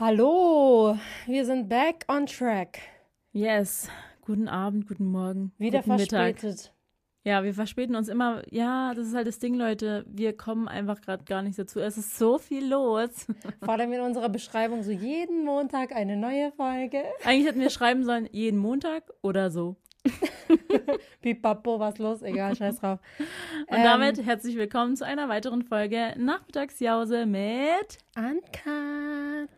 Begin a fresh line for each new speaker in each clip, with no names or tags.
Hallo, wir sind back on track.
Yes. Guten Abend, guten Morgen.
Wieder
guten
verspätet.
Mittag. Ja, wir verspäten uns immer. Ja, das ist halt das Ding, Leute. Wir kommen einfach gerade gar nicht dazu. Es ist so viel los.
Vor allem in unserer Beschreibung so jeden Montag eine neue Folge.
Eigentlich hätten wir schreiben sollen, jeden Montag oder so.
Pipapo, was los? Egal, scheiß drauf.
Und damit herzlich willkommen zu einer weiteren Folge Nachmittagsjause mit
Uncut.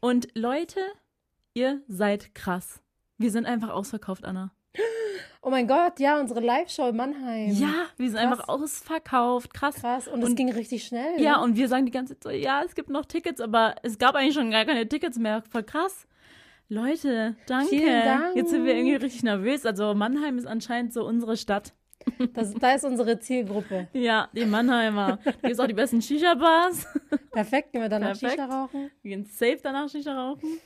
Und Leute, ihr seid krass. Wir sind einfach ausverkauft, Anna.
Oh mein Gott, ja, unsere Live-Show in Mannheim.
Ja, wir sind
Krass.
einfach ausverkauft. Krass.
Krass, und, es ging richtig schnell.
Ja, und wir sagen die ganze Zeit so, ja, es gibt noch Tickets, aber es gab eigentlich schon gar keine Tickets mehr. Voll krass. Leute, danke.
Vielen Dank.
Jetzt sind wir irgendwie richtig nervös. Also Mannheim ist anscheinend so unsere Stadt.
Das, da ist unsere Zielgruppe.
Ja, die Mannheimer. Hier gibt auch die besten Shisha-Bars.
Perfekt, gehen wir dann noch
Perfekt.
Shisha rauchen.
Wir gehen safe danach Shisha rauchen.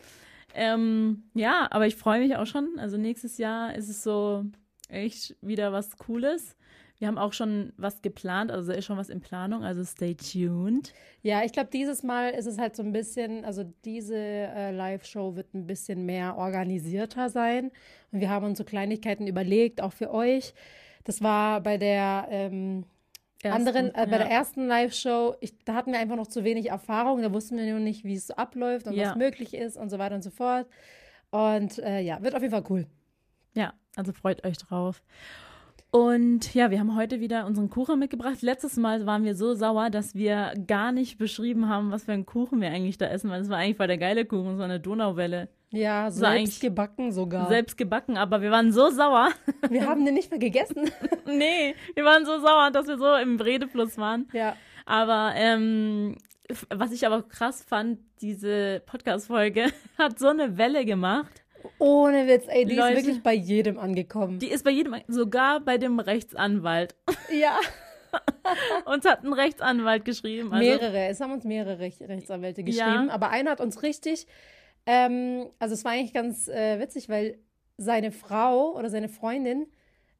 Ähm, ja, aber ich freue mich auch schon. Also nächstes Jahr ist es so echt wieder was Cooles. Wir haben auch schon was geplant, also da ist schon was in Planung, also stay tuned.
Ja, ich glaube, dieses Mal ist es halt so ein bisschen, also diese äh, Live-Show wird ein bisschen mehr organisierter sein. Und wir haben uns so Kleinigkeiten überlegt, auch für euch. Das war bei der ähm, anderen, äh, bei
ja.
der ersten Live-Show, ich- da hatten wir einfach noch zu wenig Erfahrung. Da wussten wir noch nicht, wie es so abläuft und
Ja.
was möglich ist und so weiter und so fort. Und äh, ja, wird auf jeden Fall cool.
Ja, also freut euch drauf. Und ja, wir haben heute wieder unseren Kuchen mitgebracht. Letztes Mal waren wir so sauer, dass wir gar nicht beschrieben haben, was für einen Kuchen wir eigentlich da essen, weil es war eigentlich voll der geile Kuchen, so eine Donauwelle.
Ja,
war
selbst gebacken sogar.
Selbst gebacken, aber wir waren so sauer.
wir haben den nicht mehr gegessen.
nee, wir waren so sauer, dass wir so im Redefluss waren.
ja.
Aber ähm, was ich aber krass fand, diese Podcast-Folge hat so eine Welle gemacht.
Ohne Witz, ey, die
Leute.
ist wirklich bei jedem angekommen.
Die ist bei jedem, sogar bei dem Rechtsanwalt.
ja.
Uns hat ein Rechtsanwalt geschrieben. Also,
mehrere, es haben uns mehrere Rech Rechtsanwälte geschrieben,
Ja.
aber einer hat uns richtig, ähm, also es war eigentlich ganz äh, witzig, weil seine Frau oder seine Freundin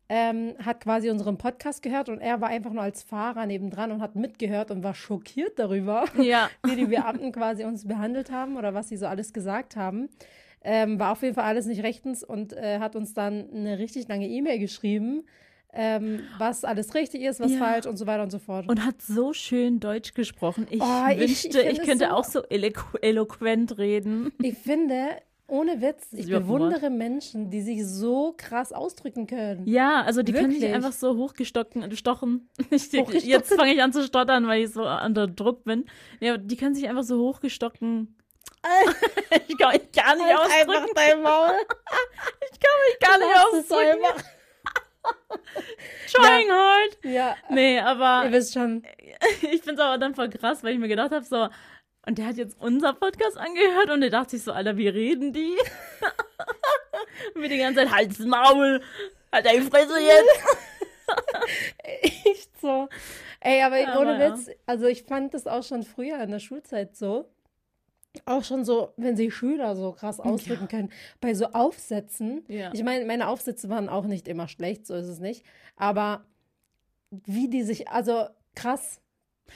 ähm, hat quasi unseren Podcast gehört und er war einfach nur als Fahrer nebendran und hat mitgehört und war schockiert darüber,
Ja,
wie die Beamten quasi uns behandelt haben oder was sie so alles gesagt haben. Ähm, war auf jeden Fall alles nicht rechtens und äh, hat uns dann eine richtig lange E-Mail geschrieben, ähm, was alles richtig ist, was
Ja.
falsch und so weiter und so fort.
und hat so schön Deutsch gesprochen. Ich
Oh, ich-
wünschte,
ich
ich,
es
könnte
so-
auch so eloqu eloquent reden.
Ich finde, ohne Witz, ich bewundere Menschen, die sich so krass ausdrücken können.
Ja, also die können sich
Wirklich?
einfach so hochgestocken, gestochen. Ich,
Hochgestocken?
jetzt fange ich an zu stottern, weil ich so unter Druck bin. Ja, die können sich einfach so hochgestocken. ich kann mich gar nicht ausdrücken.
dein Maul.
Ich kann mich gar nicht
Lass es
ausdrücken.
einfach.
Trying hard.
Ja,
Nee, aber
ihr wisst schon.
ich finde es aber dann voll krass, weil ich mir gedacht habe, so, und der hat jetzt unser Podcast angehört und der dachte sich so, Alter, wie reden die? und wir die ganze Zeit, halt's Maul, halt deine Fresse jetzt.
Echt so. Ey, aber
Aber
ohne
ja.
Witz, also ich fand das auch schon früher in der Schulzeit so. Auch schon so, wenn sich Schüler so krass ausdrücken können. Bei so Aufsätzen.
Ja.
Ich meine, meine Aufsätze waren auch nicht immer schlecht, so ist es nicht. Aber wie die sich, also krass.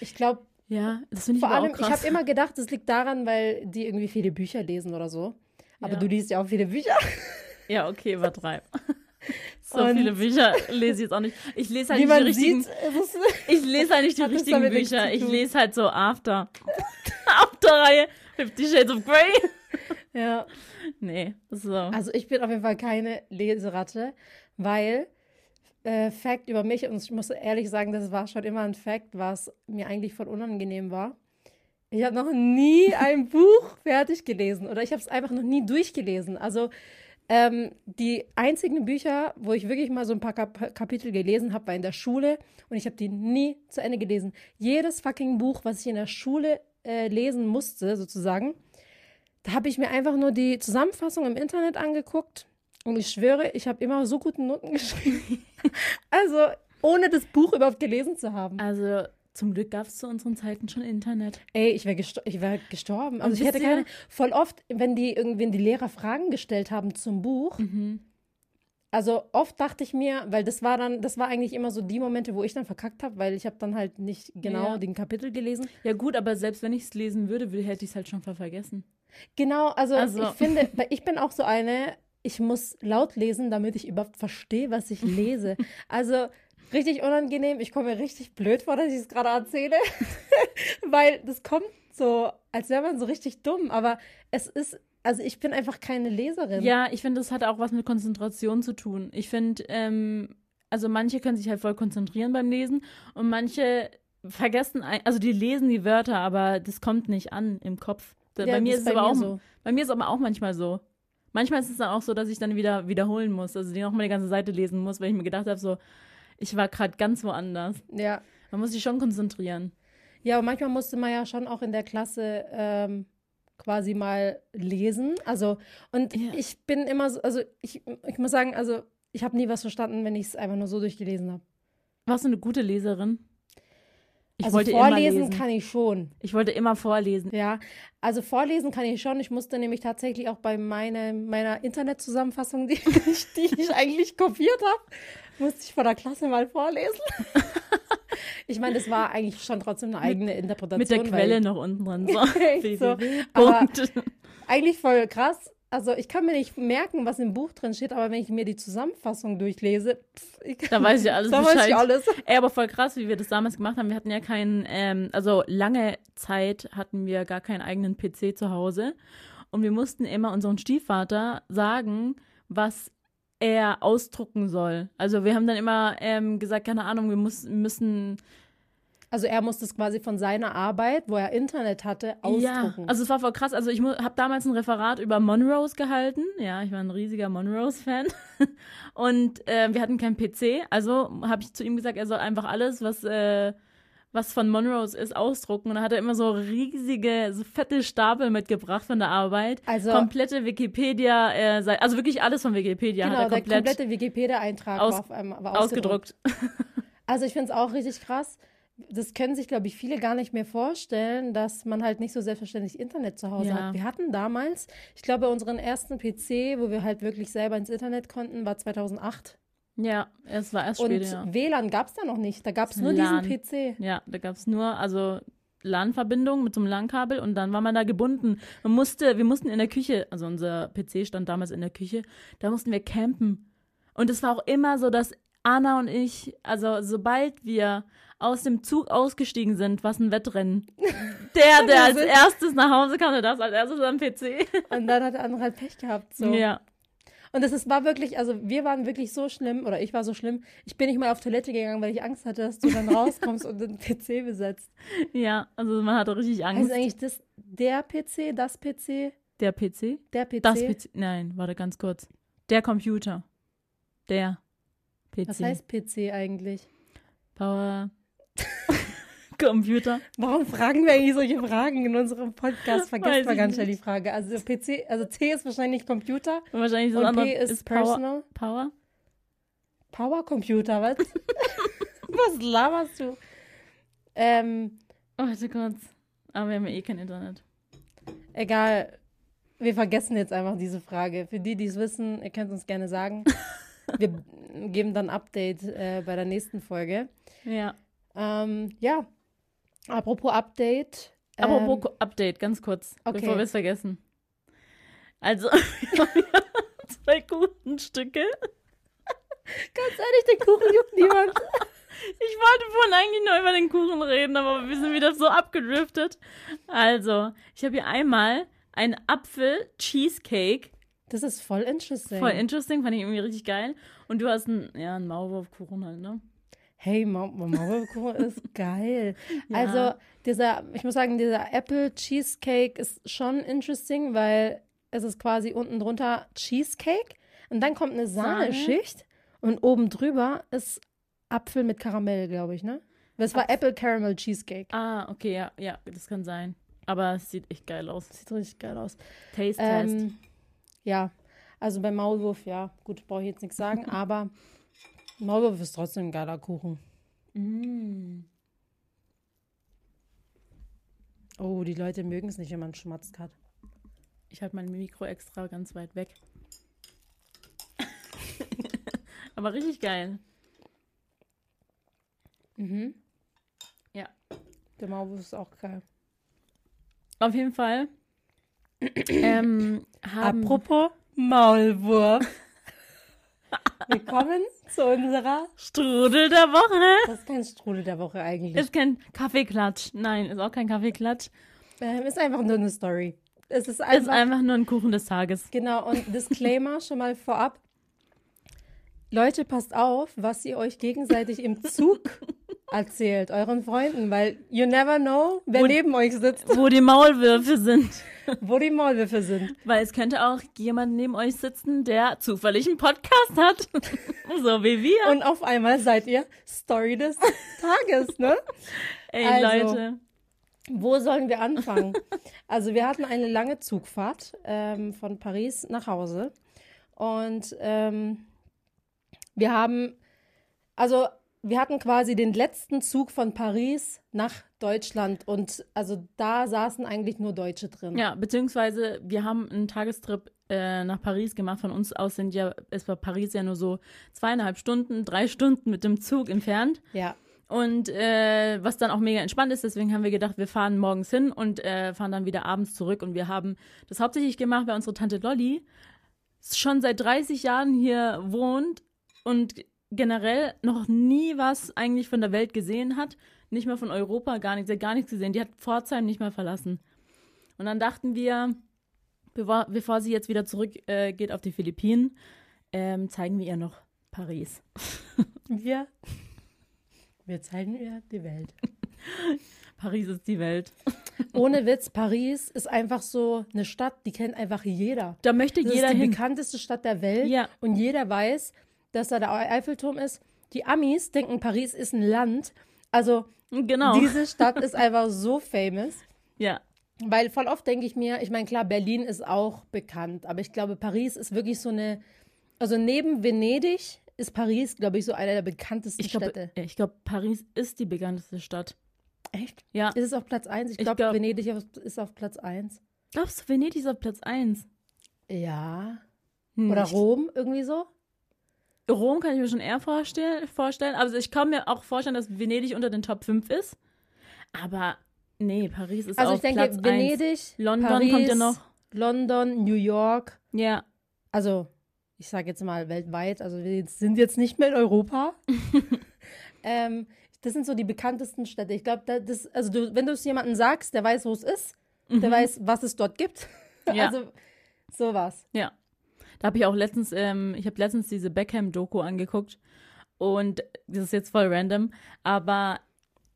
Ich glaube,
Ja, das finde ich
Vor allem,
auch
ich
krass.
habe immer gedacht, das liegt daran, weil die irgendwie viele Bücher lesen oder so. Aber
Ja.
du liest ja auch viele Bücher.
ja, okay, übertreib. so
Und-
viele Bücher lese ich jetzt auch nicht. Ich lese halt nicht die richtigen,
sieht, ist,
ich lese halt nicht die richtigen Bücher. Ich lese halt so After. After-Reihe, Fifty Shades of Grey.
ja.
Nee, so.
Also ich bin auf jeden Fall keine Leseratte, weil äh, Fact über mich, und ich muss ehrlich sagen, das war schon immer ein Fact, was mir eigentlich voll unangenehm war. Ich habe noch nie ein Buch fertig gelesen oder ich habe es einfach noch nie durchgelesen. Also ähm, die einzigen Bücher, wo ich wirklich mal so ein paar Kap Kapitel gelesen habe, war in der Schule und ich habe die nie zu Ende gelesen. Jedes fucking Buch, was ich in der Schule äh, lesen musste, sozusagen, da habe ich mir einfach nur die Zusammenfassung im Internet angeguckt und ich schwöre, ich habe immer so gute Noten geschrieben. also ohne das Buch überhaupt gelesen zu haben.
Also, zum Glück gab es zu unseren Zeiten schon Internet.
Ey, ich wäre gesto ich wär gestorben. Also ich hätte keine. Voll oft, wenn die irgendwie die Lehrer Fragen gestellt haben zum Buch,
Mhm.
also oft dachte ich mir, weil das war dann, das war eigentlich immer so die Momente, wo ich dann verkackt habe, weil ich habe dann halt nicht genau
Ja.
den Kapitel gelesen.
Ja, gut, aber selbst wenn ich es lesen würde, hätte ich es halt schon vergessen.
Genau, also,
Also-
ich finde, ich bin auch so eine, ich muss laut lesen, damit ich überhaupt verstehe, was ich lese. Also richtig unangenehm, ich komme mir richtig blöd vor, dass ich es gerade erzähle, weil das kommt so, als wäre man so richtig dumm, aber es ist, also ich bin einfach keine Leserin.
Ja, ich finde, das hat auch was mit Konzentration zu tun. Ich finde, ähm, also manche können sich halt voll konzentrieren beim Lesen und manche vergessen, also die lesen die Wörter, aber das kommt nicht an im Kopf. Da,
Ja,
bei mir ist es aber auch,
so.
bei mir ist es aber auch manchmal so. Manchmal ist es dann auch so, dass ich dann wieder wiederholen muss, also die nochmal die ganze Seite lesen muss, weil ich mir gedacht habe, so, ich war gerade ganz woanders.
Ja.
Man muss sich schon konzentrieren.
Ja, aber manchmal musste man ja schon auch in der Klasse ähm, quasi mal lesen. Also, und
Ja.
ich bin immer so, also ich, ich muss sagen, also ich habe nie was verstanden, wenn ich es einfach nur so durchgelesen habe.
Warst du eine gute Leserin? Ich
Also
wollte
vorlesen
immer lesen.
kann ich schon.
Ich wollte immer vorlesen.
Ja, also vorlesen kann ich schon. Ich musste nämlich tatsächlich auch bei meine, meiner Internetzusammenfassung, die ich, die ich eigentlich kopiert habe, musste ich vor der Klasse mal vorlesen. ich meine, das war eigentlich schon trotzdem eine eigene Interpretation.
Mit der Quelle noch unten dran. So.
So. Aber-. Eigentlich voll krass. Also ich kann mir nicht merken, was im Buch drin steht, aber wenn ich mir die Zusammenfassung durchlese, pff, ich
Da weiß ich alles
da weiß ich
Bescheid.
alles.
Ey, aber voll krass, wie wir das damals gemacht haben. Wir hatten ja keinen, ähm, also lange Zeit hatten wir gar keinen eigenen PC zu Hause. Und wir mussten immer unserem Stiefvater sagen, was er ausdrucken soll. Also wir haben dann immer ähm, gesagt, keine Ahnung, wir muss, müssen
Also er musste es quasi von seiner Arbeit, wo er Internet hatte,
Ja,
ausdrucken.
also es war voll krass. Also ich habe damals ein Referat über Monrose gehalten. Ja, ich war ein riesiger Monrose-Fan. Und äh, wir hatten keinen PC. Also habe ich zu ihm gesagt, er soll einfach alles, was, äh, was von Monrose ist, ausdrucken. Und dann hat er immer so riesige, so fette Stapel mitgebracht von der Arbeit.
Also-
komplette Wikipedia, äh, also wirklich alles von Wikipedia
genau,
hat er
der
komplett
komplette Wikipedia-Eintrag
aus-
war, war ausgedruckt.
ausgedruckt.
Also ich finde es auch richtig krass. Das können sich, glaube ich, viele gar nicht mehr vorstellen, dass man halt nicht so selbstverständlich Internet zu Hause
Ja.
hat. Wir hatten damals, ich glaube, unseren ersten PC, wo wir halt wirklich selber ins Internet konnten, war 2008.
Ja, es war erst
Und
später. Ja.
WLAN gab es da noch nicht. Da gab es nur
LAN.
diesen PC.
Ja, da gab es nur, also LAN-Verbindung mit so einem LAN-Kabel und dann war man da gebunden. Man musste, wir mussten in der Küche, also unser PC stand damals in der Küche, da mussten wir campen. Und es war auch immer so, dass Anna und ich, also sobald wir aus dem Zug ausgestiegen sind, war es ein Wettrennen. Der, der als erstes nach Hause kam, der das als erstes am PC.
Und dann hat der andere halt Pech gehabt. So.
Ja.
Und das ist, war wirklich, also wir waren wirklich so schlimm, oder ich war so schlimm, ich bin nicht mal auf Toilette gegangen, weil ich Angst hatte, dass du dann rauskommst und den PC besetzt.
Ja, also man hatte richtig
Heißt
Angst.
eigentlich das der PC, das PC,
Der PC?
der PC?
Das PC. Nein, warte ganz kurz. Der Computer. Der PC.
Was heißt PC eigentlich?
Power. Computer.
Warum fragen wir eigentlich solche Fragen in unserem Podcast? Vergesst mal ganz schnell die. Frage. Also PC, also C ist wahrscheinlich Computer
Und wahrscheinlich das
und P ist,
Power.
Personal.
Power?
Power Computer, was? was laberst du? Ähm,
Oh, warte kurz. Aber wir haben ja eh kein Internet.
egal. Wir vergessen jetzt einfach diese Frage. Für die, die es wissen, ihr könnt uns gerne sagen. Wir geben dann Update äh, bei der nächsten Folge.
Ja.
Ähm, ja, apropos Update.
Apropos
ähm,
Update, ganz kurz,
okay.
bevor wir es vergessen. Also, wir haben ja zwei Kuchenstücke.
ganz ehrlich, den Kuchen juckt niemand.
Ich wollte vorhin eigentlich nur über den Kuchen reden, aber wir sind wieder so abgedriftet. Also, ich habe hier einmal einen Apfel-Cheesecake.
Das ist voll interesting.
Voll interesting, fand ich irgendwie richtig geil. Und du hast einen, ja, einen Maulwurfkuchen halt, ne?
Hey, Ma Maulwurfkuchen ist geil.
Ja.
Also, dieser, ich muss sagen, dieser Apple Cheesecake ist schon interesting, weil es ist quasi unten drunter Cheesecake und dann kommt eine
Sahne?
Sahneschicht und oben drüber ist Apfel mit Karamell, glaube ich, ne? Das war Apple Caramel Cheesecake.
Ah, okay, ja, ja, das kann sein. Aber es sieht echt geil aus.
Sieht richtig geil aus.
Taste Test.
Ähm, ja, also beim Maulwurf, ja, gut, brauche ich jetzt nichts sagen, aber Maulwurf ist trotzdem ein geiler Kuchen.
Mm.
Oh, die Leute mögen es nicht, wenn man schmatzt hat.
Ich halte mein Mikro extra ganz weit weg. Aber richtig geil.
Mhm.
Ja.
Der Maulwurf ist auch geil.
Auf jeden Fall. ähm, haben,
Apropos Maulwurf. Willkommen zu unserer.
Strudel der Woche.
Das ist kein Strudel der Woche eigentlich.
Ist kein Kaffeeklatsch. Nein, ist auch kein Kaffeeklatsch.
Ähm, ist einfach nur eine Story. Es ist
Ist
einfach.
einfach nur ein Kuchen des Tages.
genau, und Disclaimer schon mal vorab. Leute, passt auf, was ihr euch gegenseitig im Zug erzählt, euren Freunden, weil you never know, wer
Und-
neben euch sitzt,
Wo die Maulwürfe sind.
wo die Maulwürfe sind.
Weil es könnte auch jemand neben euch sitzen, der zufällig einen Podcast hat. so wie wir.
Und auf einmal seid ihr Story des Tages, ne?
Ey,
also-
Leute.
Wo sollen wir anfangen? Also wir hatten eine lange Zugfahrt ähm, von Paris nach Hause und ähm, wir haben, also wir hatten quasi den letzten Zug von Paris nach Deutschland und also da saßen eigentlich nur Deutsche drin.
Ja, beziehungsweise wir haben einen Tagestrip äh, nach Paris gemacht. Von uns aus sind ja, es war Paris ja nur so zweieinhalb Stunden, drei Stunden mit dem Zug entfernt.
Ja,
Und äh, was dann auch mega entspannt ist, deswegen haben wir gedacht, wir fahren morgens hin und äh, fahren dann wieder abends zurück. Und wir haben das hauptsächlich gemacht, weil unsere Tante Lolli schon seit 30 Jahren hier wohnt und generell noch nie was eigentlich von der Welt gesehen hat. Nicht mehr von Europa, gar nichts. Sie hat gar nichts gesehen. Die hat Pforzheim nicht mehr verlassen. Und dann dachten wir, bevor, bevor sie jetzt wieder zurück äh, geht auf die Philippinen, ähm, zeigen wir ihr noch Paris.
wir, wir zeigen ihr die Welt.
Paris ist die Welt.
Ohne Witz, Paris ist einfach so eine Stadt, die kennt einfach jeder.
Da möchte
Das
jeder
ist die
hin.
bekannteste Stadt der Welt
Ja.
und jeder weiß, dass da der Eiffelturm ist. Die Amis denken, Paris ist ein Land. Also
Genau.
diese Stadt ist einfach so famous.
ja.
Weil voll oft denke ich mir, ich meine, klar, Berlin ist auch bekannt, aber ich glaube, Paris ist wirklich so eine, also neben Venedig ist Paris, glaube ich, so eine der bekanntesten
Ich glaube,
Städte.
ich glaub, Paris ist die bekannteste Stadt.
Echt?
Ja.
Ist es auf Platz 1? Ich glaube,
glaub-
Venedig ist auf Platz 1.
Glaubst du, Venedig ist auf Platz 1?
Ja.
Hm,
Oder Rom, irgendwie so?
Rom kann ich mir schon eher vorstellen. vorstellen. Also ich kann mir auch vorstellen, dass Venedig unter den Top 5 ist. Aber nee, Paris ist
Also
auf
ich denke,
Platz 1.
Venedig,
London
Paris,
kommt ja noch.
London, New York,
Ja.
also ich sage jetzt mal weltweit, also wir sind jetzt nicht mehr in Europa. ähm, das sind so die bekanntesten Städte. Ich glaube, da- das, also du, wenn du es jemandem sagst, der weiß, wo es ist, der weiß, was es dort gibt.
Mhm. Ja.
Also sowas.
Ja. Da habe ich auch letztens, ähm, ich habe letztens diese Beckham-Doku angeguckt. Und das ist jetzt voll random, aber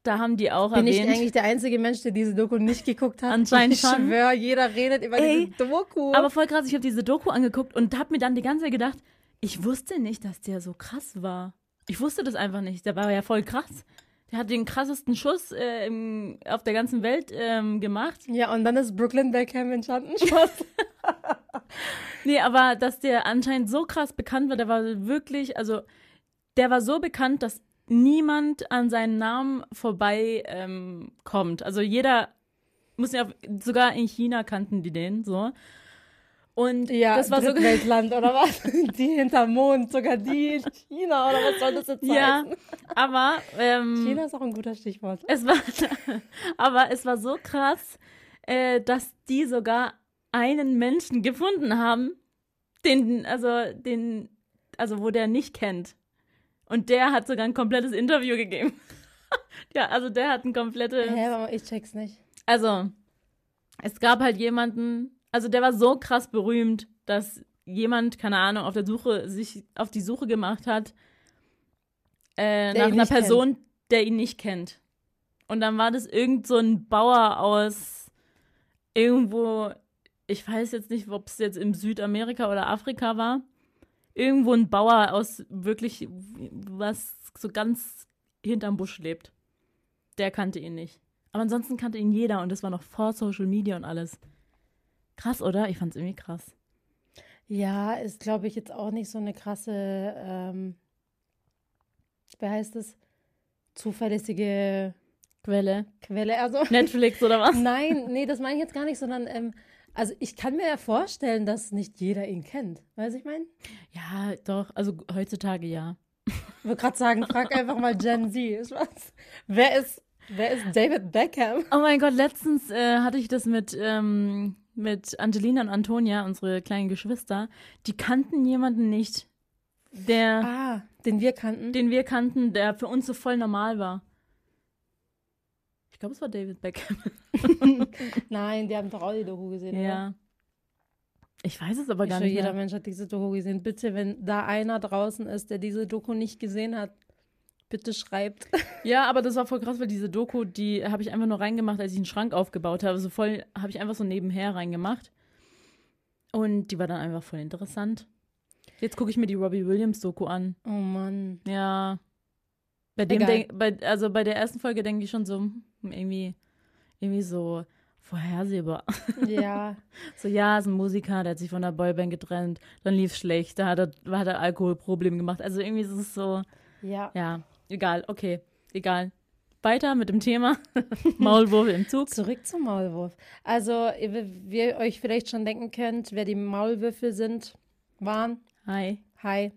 da haben die auch
Bin ich
erwähnt.
eigentlich der einzige Mensch, der diese Doku nicht geguckt hat?
Anscheinend
ich
schon.
schwöre, jeder redet über
Ey,
diese Doku.
Aber voll krass, ich habe diese Doku angeguckt und habe mir dann die ganze Zeit gedacht, ich wusste nicht, dass der so krass war. Ich wusste das einfach nicht. Der war ja voll krass. Der hat den krassesten Schuss äh, im, auf der ganzen Welt ähm, gemacht.
ja, und dann ist Brooklyn Beckham entstanden. Spaß.
Nee, aber dass der anscheinend so krass bekannt war, der war wirklich, also der war so bekannt, dass niemand an seinen Namen vorbei ähm, kommt. Also jeder muss ja, sogar in China kannten die den so. Und
Ja,
das war so
Drittweltland oder was? Die hinterm Mond, sogar die in China oder was soll das jetzt
Ja,
heißen?
aber ähm,
China ist auch ein guter Stichwort.
es war, aber es war so krass, äh, dass die sogar einen Menschen gefunden haben, den, also den, also wo der nicht kennt. Und der hat sogar ein komplettes Interview gegeben. ja, also der hat ein komplettes.
Hä, aber ich check's nicht.
Also, es gab halt jemanden, also der war so krass berühmt, dass jemand, keine Ahnung, auf der Suche, sich auf die Suche gemacht hat äh, nach einer Person, der ihn nicht kennt. Und dann war das irgend so ein Bauer aus irgendwo, ich weiß jetzt nicht, ob es jetzt im Südamerika oder Afrika war. Irgendwo ein Bauer aus wirklich, was so ganz hinterm Busch lebt. Der kannte ihn nicht. Aber ansonsten kannte ihn jeder und das war noch vor Social Media und alles. Krass, oder? Ich fand's irgendwie krass.
Ja, ist, glaube ich, jetzt auch nicht so eine krasse, ähm, wie heißt es? Zuverlässige
Quelle.
Quelle. Also,
Netflix oder was?
nein, nee, das meine ich jetzt gar nicht, sondern ähm, Also ich kann mir ja vorstellen, dass nicht jeder ihn kennt. Weißt du, ich meine?
Ja, doch. Also heutzutage ja.
Ich wollte gerade sagen, frag einfach mal Gen Z. Ist was? Wer ist, wer ist David Beckham?
Oh mein Gott, letztens äh, hatte ich das mit, ähm, mit Angelina und Antonia, unsere kleinen Geschwister. Die kannten jemanden nicht, der,
Ah, den wir kannten.
den wir kannten, der für uns so voll normal war. Ich glaube, es war David Beckham.
Nein, die haben doch auch die Doku gesehen. oder?
Ja. Ich weiß es aber
Ich
gar nicht.
jeder
Mehr.
Mensch hat diese Doku gesehen. Bitte, wenn da einer draußen ist, der diese Doku nicht gesehen hat, bitte schreibt.
Ja, aber das war voll krass, weil diese Doku, die habe ich einfach nur reingemacht, als ich einen Schrank aufgebaut habe. So voll, habe ich einfach so nebenher reingemacht. Und die war dann einfach voll interessant. Jetzt gucke ich mir die Robbie Williams Doku an.
Oh Mann.
Ja. Bei dem, denk, bei, also bei der ersten Folge denke ich schon so, hm, irgendwie, irgendwie so vorhersehbar.
Ja.
So, ja, ist ein Musiker, der hat sich von der Boyband getrennt, dann lief schlecht, da hat er, hat er Alkoholprobleme gemacht. Also irgendwie ist es so,
ja.
ja, egal, okay, egal. Weiter mit dem Thema. Maulwurf im Zug.
Zurück zum Maulwurf. Also, wie ihr euch vielleicht schon denken könnt, wer die Maulwürfe sind, waren.
Hi.
Hi.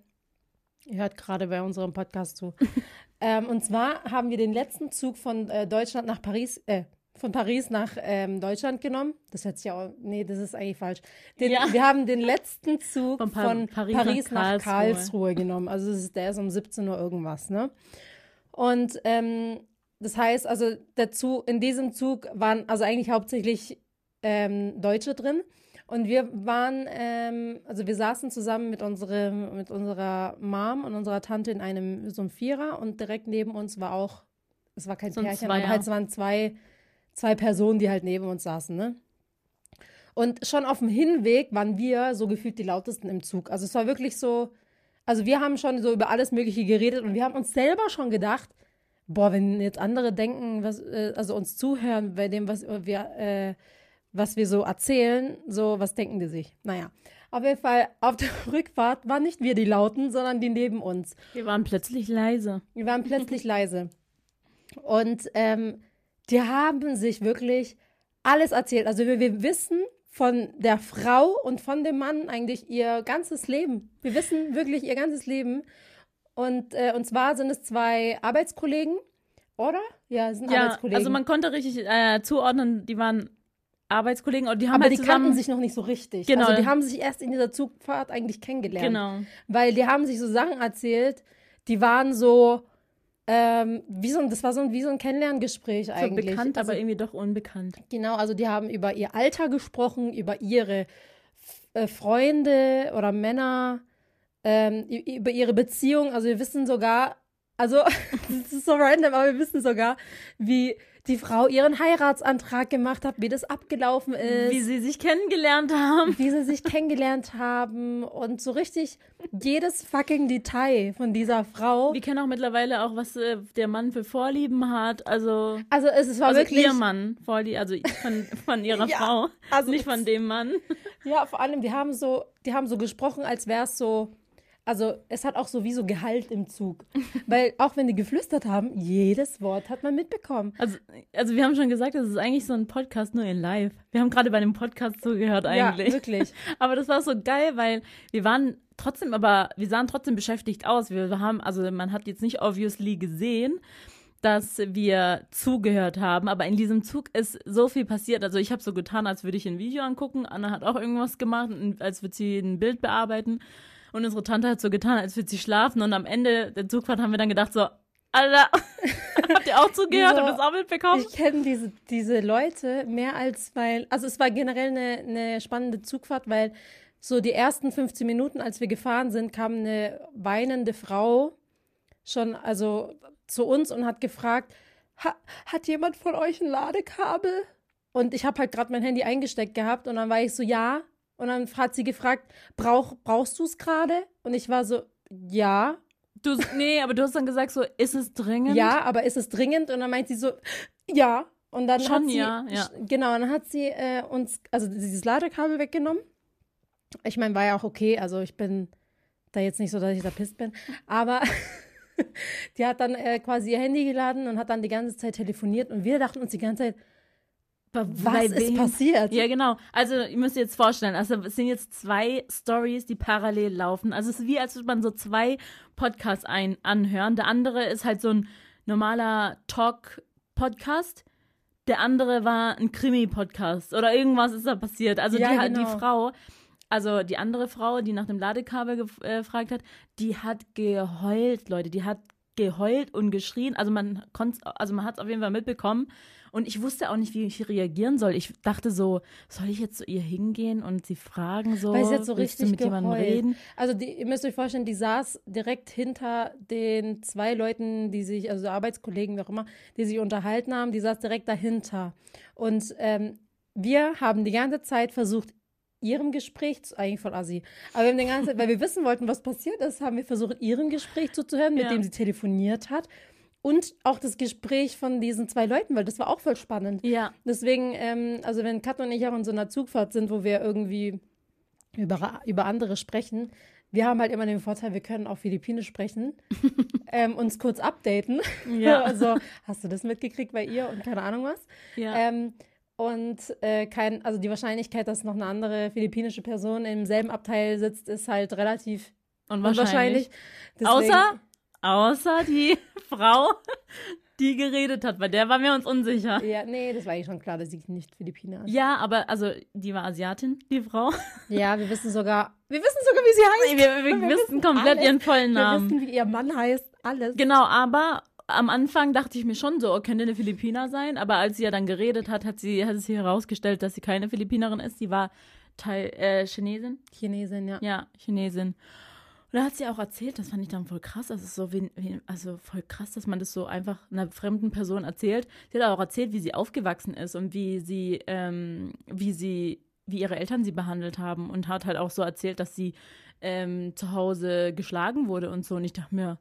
Ihr hört gerade bei unserem Podcast zu. ähm, und zwar haben wir den letzten Zug von äh, Deutschland nach Paris, äh, von Paris nach ähm, Deutschland genommen. Das hört sich ja auch, nee, das ist eigentlich falsch. Den,
Ja.
Wir haben den letzten Zug
Von
von,
Pa-
Paris,
Paris nach
nach,
Karlsruhe.
Karlsruhe genommen. Also ist, der ist um 17 Uhr irgendwas, ne? Und ähm, das heißt, also der Zug, in diesem Zug waren also eigentlich hauptsächlich ähm, Deutsche drin. Und wir waren, ähm, also wir saßen zusammen mit, unserem, mit unserer Mom und unserer Tante in einem so einem Vierer und direkt neben uns war auch, es war kein
So
Pärchen, aber halt es waren zwei, zwei Personen, die halt neben uns saßen, ne? Und schon auf dem Hinweg waren wir so gefühlt die lautesten im Zug. Also es war wirklich so, also wir haben schon so über alles Mögliche geredet und wir haben uns selber schon gedacht, boah, wenn jetzt andere denken, was, äh, also uns zuhören bei dem, was wir, äh, was wir so erzählen, so, was denken die sich? Naja, auf jeden Fall, auf der Rückfahrt waren nicht wir die Lauten, sondern die neben uns.
Wir waren plötzlich leise.
Wir waren plötzlich leise. Und ähm, die haben sich wirklich alles erzählt. Also wir, wir wissen von der Frau und von dem Mann eigentlich ihr ganzes Leben. Wir wissen wirklich ihr ganzes Leben. Und, äh, und zwar sind es zwei Arbeitskollegen, oder? Ja, es sind
Ja,
Arbeitskollegen.
also man konnte richtig äh, zuordnen, die waren Arbeitskollegen und die haben
aber
halt
die kannten sich noch nicht so richtig.
Genau.
Also die haben sich erst in dieser Zugfahrt eigentlich kennengelernt.
Genau.
Weil die haben sich so Sachen erzählt, die waren so, ähm, wie so ein, das war so ein, wie so ein Kennenlerngespräch
So
eigentlich.
bekannt,
also,
aber irgendwie doch unbekannt.
Genau, also die haben über ihr Alter gesprochen, über ihre äh, Freunde oder Männer, ähm, über ihre Beziehung. Also wir wissen sogar, also das ist so random, aber wir wissen sogar, wie die Frau ihren Heiratsantrag gemacht hat, wie das abgelaufen ist
Wie sie sich kennengelernt haben.
wie sie sich kennengelernt haben und so richtig jedes fucking Detail von dieser Frau.
Wir kennen auch mittlerweile auch, was äh, der Mann für Vorlieben hat. Also,
Also es, war
also
wirklich
ihr Mann, Vorlie also von, von ihrer
Ja,
Frau,
also
nicht von dem Mann.
ja vor allem die haben so die haben so gesprochen, als wäre es so also es hat auch so wie so Gehalt im Zug, weil auch wenn die geflüstert haben, jedes Wort hat man mitbekommen.
Also, also wir haben schon gesagt, das ist eigentlich so ein Podcast nur in live. Wir haben gerade bei dem Podcast zugehört eigentlich.
Ja, wirklich.
Aber das war so geil, weil wir waren trotzdem, aber wir sahen trotzdem beschäftigt aus. Wir haben, also man hat jetzt nicht obviously gesehen, dass wir zugehört haben, aber in diesem Zug ist so viel passiert. Also ich habe so getan, als würde ich ein Video angucken. Anna hat auch irgendwas gemacht, als würde sie ein Bild bearbeiten. Und unsere Tante hat so getan, als würde sie schlafen. Und am Ende der Zugfahrt haben wir dann gedacht so, Alter, habt ihr auch zugehört
Wieso?
und das auch mitbekommen?
Ich kenne diese, diese Leute mehr als, weil, also es war generell eine, eine spannende Zugfahrt, weil so die ersten 15 Minuten, als wir gefahren sind, kam eine weinende Frau schon, also zu uns und hat gefragt, ha, hat jemand von euch ein Ladekabel? Und ich habe halt gerade mein Handy eingesteckt gehabt und dann war ich so, ja. Und dann hat sie gefragt, Brauch, brauchst du es gerade? Und ich war so, ja.
Du, nee, aber du hast dann gesagt so, ist es dringend?
Ja, aber ist es dringend? Und dann meint sie so, ja. Und dann
Schon
hat sie,
ja, ja.
genau, dann hat sie äh, uns, also dieses Ladekabel weggenommen. Ich meine, war ja auch okay, also ich bin da jetzt nicht so, dass ich da pisst bin, aber die hat dann äh, quasi ihr Handy geladen und hat dann die ganze Zeit telefoniert und wir dachten uns die ganze Zeit, Was ist passiert?
Ja, genau. Also, ihr müsst euch jetzt vorstellen, also es sind jetzt zwei Stories, die parallel laufen. Also es ist wie, als würde man so zwei Podcasts ein anhören. Der andere ist halt so ein normaler Talk-Podcast. Der andere war ein Krimi-Podcast oder irgendwas ist da passiert. Also
Ja,
die,
genau.
die Frau, also die andere Frau, die nach dem Ladekabel äh, gefragt hat, die hat geheult, Leute. Die hat geheult und geschrien. Also man konnte, also man hat es auf jeden Fall mitbekommen. Und ich wusste auch nicht, wie ich reagieren soll. Ich dachte so, soll ich jetzt zu ihr hingehen und sie fragen so,
Weil sie hat so richtig
mit jemandem reden?
Also die, ihr müsst euch vorstellen, die saß direkt hinter den zwei Leuten, die sich, also Arbeitskollegen, wie auch immer, die sich unterhalten haben, die saß direkt dahinter. Und ähm, wir haben die ganze Zeit versucht, ihrem Gespräch, eigentlich voll assi, aber wir haben die ganze Zeit, weil wir wissen wollten, was passiert ist, haben wir versucht, ihrem Gespräch zuzuhören, mit
Ja.
dem sie telefoniert hat. Und auch das Gespräch von diesen zwei Leuten, weil das war auch voll spannend.
Ja,
Deswegen, ähm, also wenn Kat und ich auch in so einer Zugfahrt sind, wo wir irgendwie über, über andere sprechen, wir haben halt immer den Vorteil, wir können auch Philippinisch sprechen, ähm, uns kurz updaten.
Ja.
also, hast du das mitgekriegt bei ihr und keine Ahnung was?
ja.
Ähm, und äh, kein, also die Wahrscheinlichkeit, dass noch eine andere philippinische Person im selben Abteil sitzt, ist halt relativ
unwahrscheinlich.
unwahrscheinlich. Deswegen-
Außer, außer die Frau, die geredet hat, bei der waren wir uns unsicher.
Ja, nee, das war eigentlich schon klar, dass sie nicht Philippiner ist.
Ja, aber also die war Asiatin, die Frau.
Ja, wir wissen sogar, wir wissen sogar, wie sie heißt.
Wir, wir,
Wir
wissen komplett
alles.
ihren vollen
Wir
Namen.
wissen, wie ihr Mann heißt, alles.
Genau, aber am Anfang dachte ich mir schon so, oh, könnte eine Philippiner sein, aber als sie ja dann geredet hat, hat sie hat es sich herausgestellt, dass sie keine Philippinerin ist, sie war Teil äh, Chinesin.
Chinesin, ja.
Ja, Chinesin. Und da hat sie auch erzählt, das fand ich dann voll krass, das ist so wie, wie, also voll krass, dass man das so einfach einer fremden Person erzählt. Sie hat auch erzählt, wie sie aufgewachsen ist und wie sie, ähm, wie sie, wie ihre Eltern sie behandelt haben und hat halt auch so erzählt, dass sie ähm, zu Hause geschlagen wurde und so. Und ich dachte mir,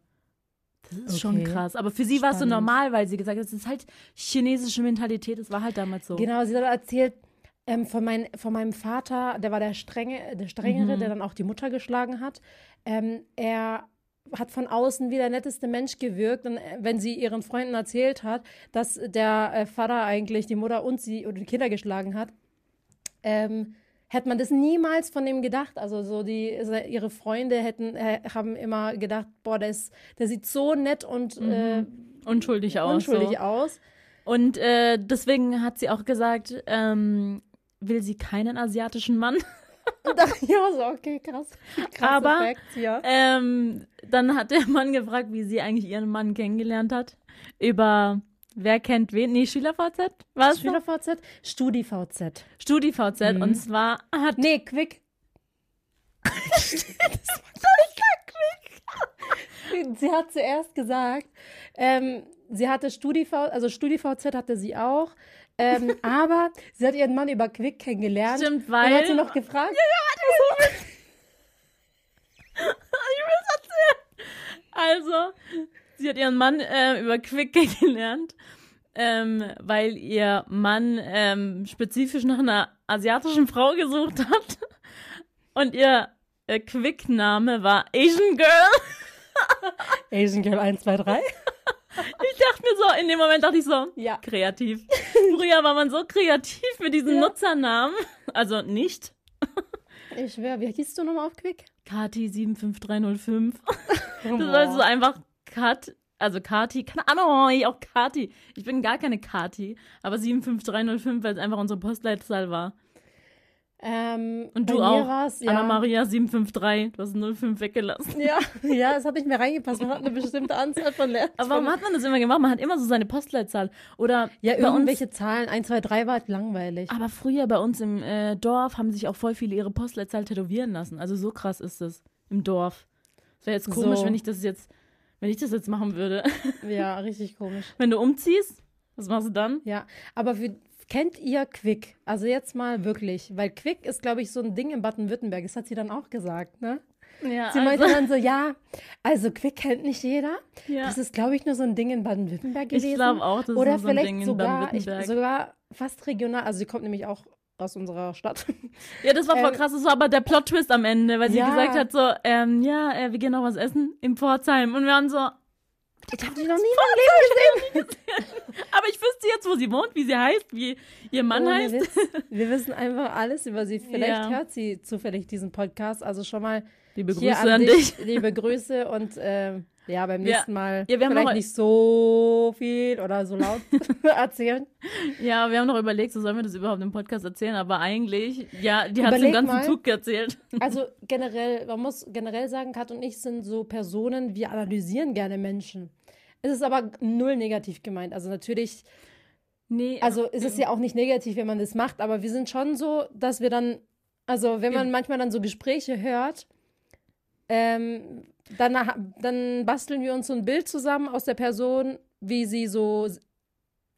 das ist schon
Okay.
krass. Aber für sie war es so normal, weil sie gesagt hat, es ist halt chinesische Mentalität, das war halt damals so.
Genau, sie hat erzählt ähm, von, mein, von meinem Vater, der war der strenge, der strengere,
Mhm.
der dann auch die Mutter geschlagen hat. Ähm, er hat von außen wie der netteste Mensch gewirkt. Und äh, wenn sie ihren Freunden erzählt hat, dass der äh, Vater eigentlich die Mutter und sie oder die Kinder geschlagen hat, ähm, hätte man das niemals von ihm gedacht. Also so die ihre Freunde hätten äh, haben immer gedacht, boah, der ist, der sieht so nett und äh,
Unschuldig aus.
unschuldig
so.
aus.
Und äh, deswegen hat sie auch gesagt, ähm, will sie keinen asiatischen Mann.
Und ich auch so, okay, krass. krass
Aber-
Facts, ja.
Ähm, dann hat der Mann gefragt, wie sie eigentlich ihren Mann kennengelernt hat. Über wer kennt wen? Nee, SchülerVZ? Was?
SchülerVZ, StudiVZ.
StudiVZ. Und zwar hat.
Nee, Quick. sie hat zuerst gesagt, ähm, sie hatte StudiV, also StudiVZ hatte sie auch, ähm, aber sie hat ihren Mann über Quick kennengelernt.
Stimmt,
Und dann hat
weil-
sie noch gefragt,
Also, sie hat ihren Mann äh, über Quick kennengelernt, ähm, weil ihr Mann ähm, spezifisch nach einer asiatischen Frau gesucht hat. Und ihr äh, Quick-Name war Asian Girl.
Asian Girl 1, 2, 3.
Ich dachte mir so, in dem Moment dachte ich so,
Ja.
kreativ. Früher war man so kreativ mit diesen
Ja.
Nutzernamen. Also nicht.
Ich schwör, wie hieß du nochmal auf Quick?
Kati 75305. Das war so einfach Kat, also Kati, keine Ahnung, ich auch Kati. Ich bin gar keine Kati, aber 75305, weil es einfach unsere Postleitzahl war.
Ähm,
Und du auch.
war's, ja.
Anna Maria 753, du hast 05 weggelassen.
Ja, ja, es hat nicht mehr reingepasst. Man hat eine bestimmte Anzahl von Leer.
Aber warum hat man das immer gemacht? Man hat immer so seine Postleitzahl. Oder
Ja,
bei uns,
irgendwelche Zahlen, 1, 2, 3 war halt langweilig.
aber früher bei uns im äh, Dorf haben sich auch voll viele ihre Postleitzahl tätowieren lassen. Also so krass ist das im Dorf. Es wäre jetzt komisch,
So.
wenn ich das jetzt, wenn ich das jetzt machen würde.
Ja, richtig komisch.
wenn du umziehst, was machst du dann?
Ja, aber wie, kennt ihr Quick? Also jetzt mal wirklich, weil Quick ist, glaube ich, so ein Ding in Baden-Württemberg. Das hat sie dann auch gesagt, ne?
Ja,
Sie meinte dann so, ja, also Quick kennt nicht jeder.
ja.
Das ist, glaube ich, nur so ein Ding in Baden-Württemberg gewesen.
Ich glaube auch, das
Oder
ist so ein
vielleicht
Ding in
sogar, ich,
Baden-Württemberg.
sogar fast regional. Also sie kommt nämlich auch aus unserer Stadt.
Ja, das war voll
ähm,
krass. Das war aber der Plot-Twist am Ende, weil sie
Ja.
gesagt hat so, ähm, ja, äh, wir gehen noch was essen im Pforzheim. Und wir waren so,
Ich habe die noch nie in meinem Leben gesehen.
aber ich wüsste jetzt kurz, wo sie wohnt, wie sie heißt, wie ihr Mann
Ohne
heißt.
Witz. Wir wissen einfach alles über sie. Vielleicht
Ja.
hört sie zufällig diesen Podcast. Also schon mal
Liebe Grüße
an,
an
dich.
dich.
Liebe Grüße und ähm, ja, beim
Ja.
nächsten Mal
Ja, wir haben
vielleicht
noch-
nicht so viel oder so laut erzählen.
Ja, wir haben noch überlegt, so sollen wir das überhaupt im Podcast erzählen, aber eigentlich, ja, die hat es im ganzen
mal.
Zug erzählt.
Also generell, man muss generell sagen, Kat und ich sind so Personen, wir analysieren gerne Menschen. Es ist aber null negativ gemeint. Also natürlich,
Nee,
also es ist ja auch nicht negativ, wenn man das macht, aber wir sind schon so, dass wir dann, also wenn man manchmal dann so Gespräche hört, ähm, dann, dann basteln wir uns so ein Bild zusammen aus der Person, wie sie so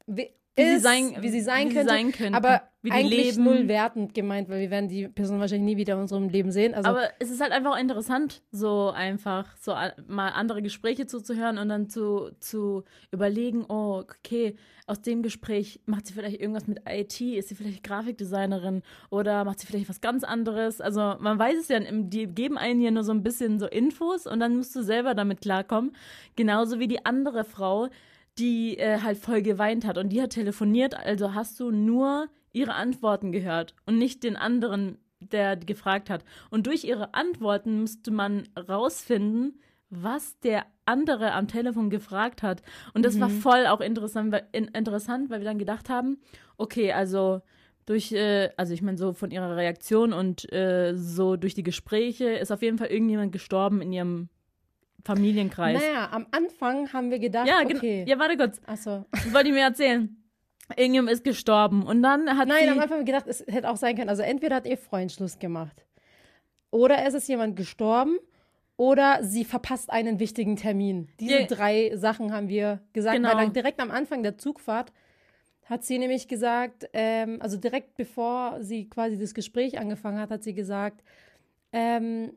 wie,
wie
ist,
sie sein,
wie sie sein
wie
könnte.
sein könnten,
aber eigentlich
leben.
null wertend gemeint, weil wir werden die Person wahrscheinlich nie wieder in unserem Leben sehen. Also
aber es ist halt einfach interessant, so einfach so mal andere Gespräche zuzuhören und dann zu, zu überlegen, oh, okay, aus dem Gespräch macht sie vielleicht irgendwas mit IT, ist sie vielleicht Grafikdesignerin oder macht sie vielleicht was ganz anderes. Also man weiß es ja, die geben einen ja nur so ein bisschen so Infos und dann musst du selber damit klarkommen. Genauso wie die andere Frau, die äh, halt voll geweint hat und die hat telefoniert, also hast du nur ihre Antworten gehört und nicht den anderen, der gefragt hat. Und durch ihre Antworten müsste man rausfinden, was der andere am Telefon gefragt hat. Und das war voll auch interessant, weil, in, interessant, weil wir dann gedacht haben, okay, also durch, äh, also ich meine so von ihrer Reaktion und äh, so durch die Gespräche ist auf jeden Fall irgendjemand gestorben in ihrem Familienkreis.
naja, am Anfang haben wir gedacht,
Ja,
okay.
Ja, warte kurz.
Achso.
Wollte ich mir erzählen. Irgendjemand ist gestorben. Und dann hat
Nein,
sie.
am Anfang haben wir gedacht, es hätte auch sein können. Also entweder hat ihr Freund Schluss gemacht. Oder es ist jemand gestorben. Oder sie verpasst einen wichtigen Termin. Diese
Ja.
drei Sachen haben wir gesagt.
Genau.
Weil direkt am Anfang der Zugfahrt hat sie nämlich gesagt, ähm, also direkt bevor sie quasi das Gespräch angefangen hat, hat sie gesagt, ähm,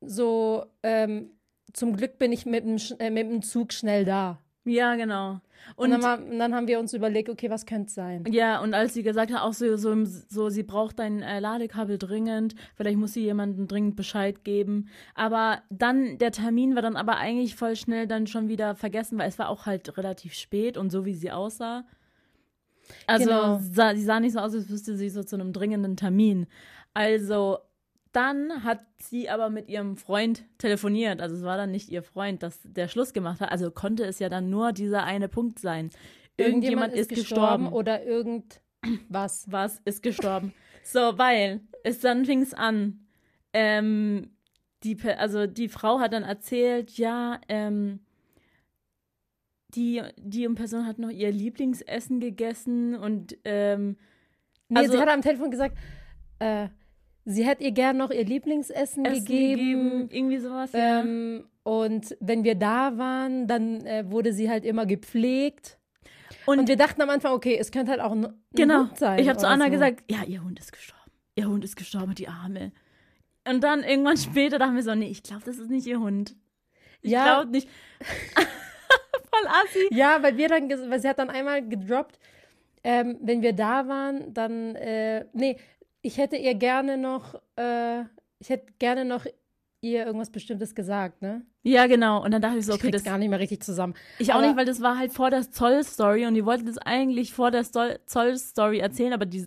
so, ähm, zum Glück bin ich mit dem, äh, mit dem Zug schnell da.
Ja, genau.
Und,
Und,
dann, und dann haben wir uns überlegt, okay, was könnte es sein?
ja, und als sie gesagt hat, auch so, so, so sie braucht ein äh, Ladekabel dringend, vielleicht muss sie jemandem dringend Bescheid geben. Aber dann, der Termin war dann aber eigentlich voll schnell dann schon wieder vergessen, weil es war auch halt relativ spät und so wie sie aussah. Also,
Genau.
sah, sie sah nicht so aus, als wüsste sie so zu einem dringenden Termin. Also, dann hat sie aber mit ihrem Freund telefoniert. Also, es war dann nicht ihr Freund, dass der Schluss gemacht hat. Also, konnte es ja dann nur dieser eine Punkt sein. Irgendjemand ist gestorben.
oder irgendwas.
Was ist gestorben? so, weil es dann fing es an. Ähm, die, also die Frau hat dann erzählt, ja, ähm, die, die Person hat noch ihr Lieblingsessen gegessen und ähm,
Nee,
Also-
sie hat am Telefon gesagt, äh, sie hätte ihr gern noch ihr Lieblingsessen
Essen
gegeben.
irgendwie sowas. ja.
Ähm, und wenn wir da waren, dann äh, wurde sie halt immer gepflegt. Und,
Und-
wir dachten am Anfang, okay, es könnte halt auch ein, ein
Genau.
Hund sein.
Ich habe zu Anna
so.
gesagt, ja, ihr Hund ist gestorben. Ihr Hund ist gestorben, die Arme. Und dann irgendwann später dachten wir so, nee, ich glaube, das ist nicht ihr Hund. Ich
Ja.
glaube nicht. Voll assi.
Ja, weil wir dann, weil sie hat dann einmal gedroppt, ähm, wenn wir da waren, dann, äh, nee, ich hätte ihr gerne noch, äh, ich hätte gerne noch ihr irgendwas Bestimmtes gesagt, ne?
Ja, genau. Und dann dachte ich so,
Ich
okay,
krieg's
das
gar nicht mehr richtig zusammen.
Ich auch
Aber-
nicht, weil das war halt vor der Zoll-Story und die wollten das eigentlich vor der Zoll-Story erzählen, aber die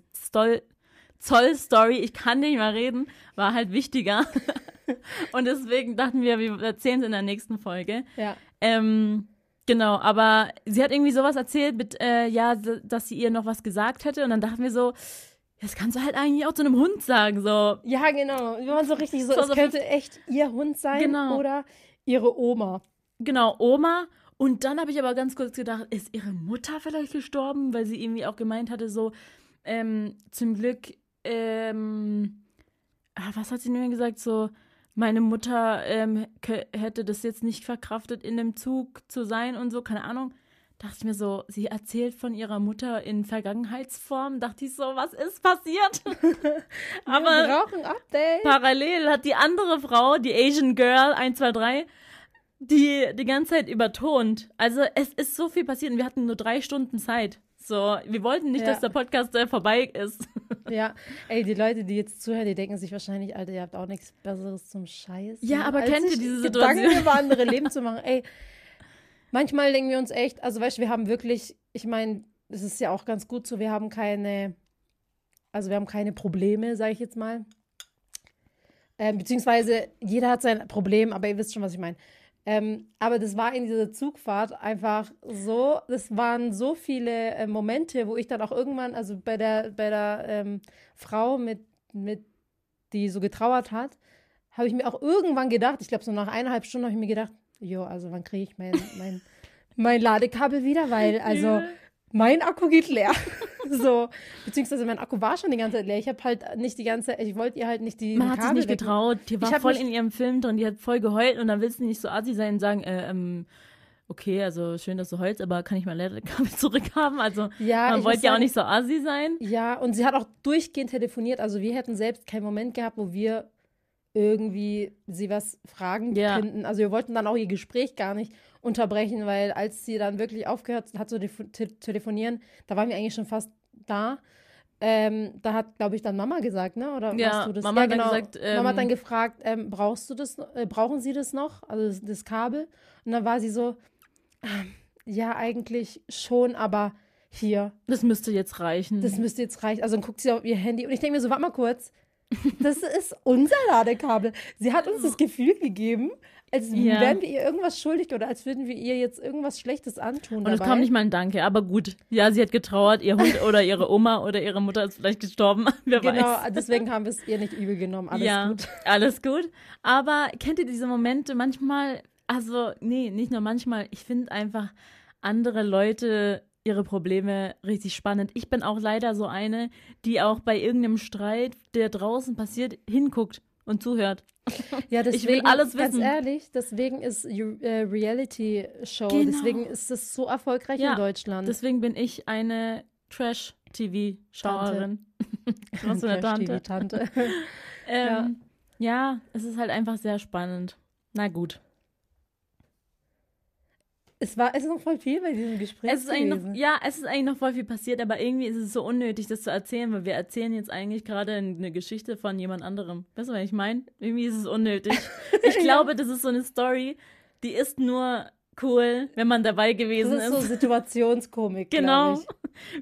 Zoll-Story, ich kann nicht mehr reden, war halt wichtiger. und deswegen dachten wir, wir erzählen es in der nächsten Folge.
Ja.
Ähm, genau, aber sie hat irgendwie sowas erzählt mit, äh, ja, dass sie ihr noch was gesagt hätte und dann dachten wir so, das kannst du halt eigentlich auch zu einem Hund sagen, so.
Ja, genau. Wir waren so richtig so,
So,
es
so-
könnte echt ihr Hund sein
Genau.
oder ihre Oma.
Genau, Oma. Und dann habe ich aber ganz kurz gedacht, ist ihre Mutter vielleicht gestorben? Weil sie irgendwie auch gemeint hatte, so, ähm, zum Glück, ähm, ah, was hat sie mir gesagt? So, meine Mutter ähm, hätte das jetzt nicht verkraftet, in dem Zug zu sein und so, keine Ahnung. Dachte ich mir so, sie erzählt von ihrer Mutter in Vergangenheitsform. Dachte ich so, was ist passiert? aber
wir brauchen Update.
Parallel hat die andere Frau, die Asian Girl 123, die die ganze Zeit übertont. Also es ist so viel passiert und wir hatten nur drei Stunden Zeit. So, wir wollten nicht,
Ja.
dass der Podcast äh, vorbei ist.
Ja, ey, die Leute, die jetzt zuhören, die denken sich wahrscheinlich, Alter, ihr habt auch nichts Besseres zum Scheiß.
Ja, aber kennt ihr diese
Gedanken
Situation?
über andere Leben zu machen. Ey, manchmal denken wir uns echt, also weißt du, wir haben wirklich, ich meine, es ist ja auch ganz gut so, wir haben keine, also wir haben keine Probleme, sage ich jetzt mal. Ähm, beziehungsweise jeder hat sein Problem, aber ihr wisst schon, was ich meine. Ähm, aber das war in dieser Zugfahrt einfach so, das waren so viele äh, Momente, wo ich dann auch irgendwann, also bei der, bei der ähm, Frau, mit, mit, die so getrauert hat, habe ich mir auch irgendwann gedacht, ich glaube so nach eineinhalb Stunden habe ich mir gedacht, jo, also wann kriege ich mein, mein, mein Ladekabel wieder, weil also
Ja.
mein Akku geht leer. so, beziehungsweise mein Akku war schon die ganze Zeit leer. Ich habe halt nicht die ganze, ich wollte ihr halt nicht die
Man hat sich
Kabel
nicht
weg-
getraut. Die war
hab
voll in ihrem Film drin, die hat voll geheult und dann willst du nicht so assi sein und sagen, äh, ähm, okay, also schön, dass du heulst, aber kann ich mein Ladekabel zurückhaben? Also
Ja,
man
ich
wollte ja auch
sagen-
nicht so assi sein.
Ja, und sie hat auch durchgehend telefoniert. Also wir hätten selbst keinen Moment gehabt, wo wir irgendwie sie was fragen
Ja.
könnten. Also wir wollten dann auch ihr Gespräch gar nicht unterbrechen, weil als sie dann wirklich aufgehört hat zu telefo- te telefonieren, da waren wir eigentlich schon fast da. Ähm, da hat, glaube ich, dann Mama gesagt, ne? Oder
Ja,
warst du das?
Mama
ja, genau.
gesagt,
Mama hat dann
ähm,
gefragt, ähm, brauchst du das, äh, brauchen Sie das noch? Also das, das Kabel? Und dann war sie so, ähm, ja, eigentlich schon, aber hier,
Das müsste jetzt reichen.
das müsste jetzt reichen. Also dann guckt sie auf ihr Handy und ich denke mir so, warte mal kurz. Das ist unser Ladekabel. Sie hat uns das Gefühl gegeben, als
Ja.
wären wir ihr irgendwas schuldig oder als würden wir ihr jetzt irgendwas Schlechtes antun.
und es kam nicht mal ein Danke, aber gut. Ja, sie hat getrauert, ihr Hund oder ihre Oma oder ihre Mutter ist vielleicht gestorben. Wer
Genau,
weiß.
deswegen haben wir es ihr nicht übel genommen. Alles
ja,
gut.
alles gut. Aber kennt ihr diese Momente manchmal, also nee, nicht nur manchmal, ich finde einfach andere Leute ihre Probleme richtig spannend. Ich bin auch leider so eine, die auch bei irgendeinem Streit, der draußen passiert, hinguckt und zuhört.
Ja, deswegen,
Ich will alles
ganz
wissen.
ehrlich, deswegen ist äh, Reality-Show,
Genau.
deswegen ist das so erfolgreich
Ja,
in Deutschland.
Deswegen bin ich eine Trash-TV-Schauerin. Was für eine Tante.
Tante.
Ähm, ja. es ist halt einfach sehr spannend. Na gut.
Es war, es ist noch voll viel bei diesem Gespräch
Es ist eigentlich noch, ja, es ist eigentlich noch voll viel passiert, aber irgendwie ist es so unnötig, das zu erzählen, weil wir erzählen jetzt eigentlich gerade eine Geschichte von jemand anderem. Weißt du, was ich meine? Irgendwie ist es unnötig. Ich glaube, das ist so eine Story, die ist nur cool, wenn man dabei gewesen
Das ist so Situationskomik,
Genau.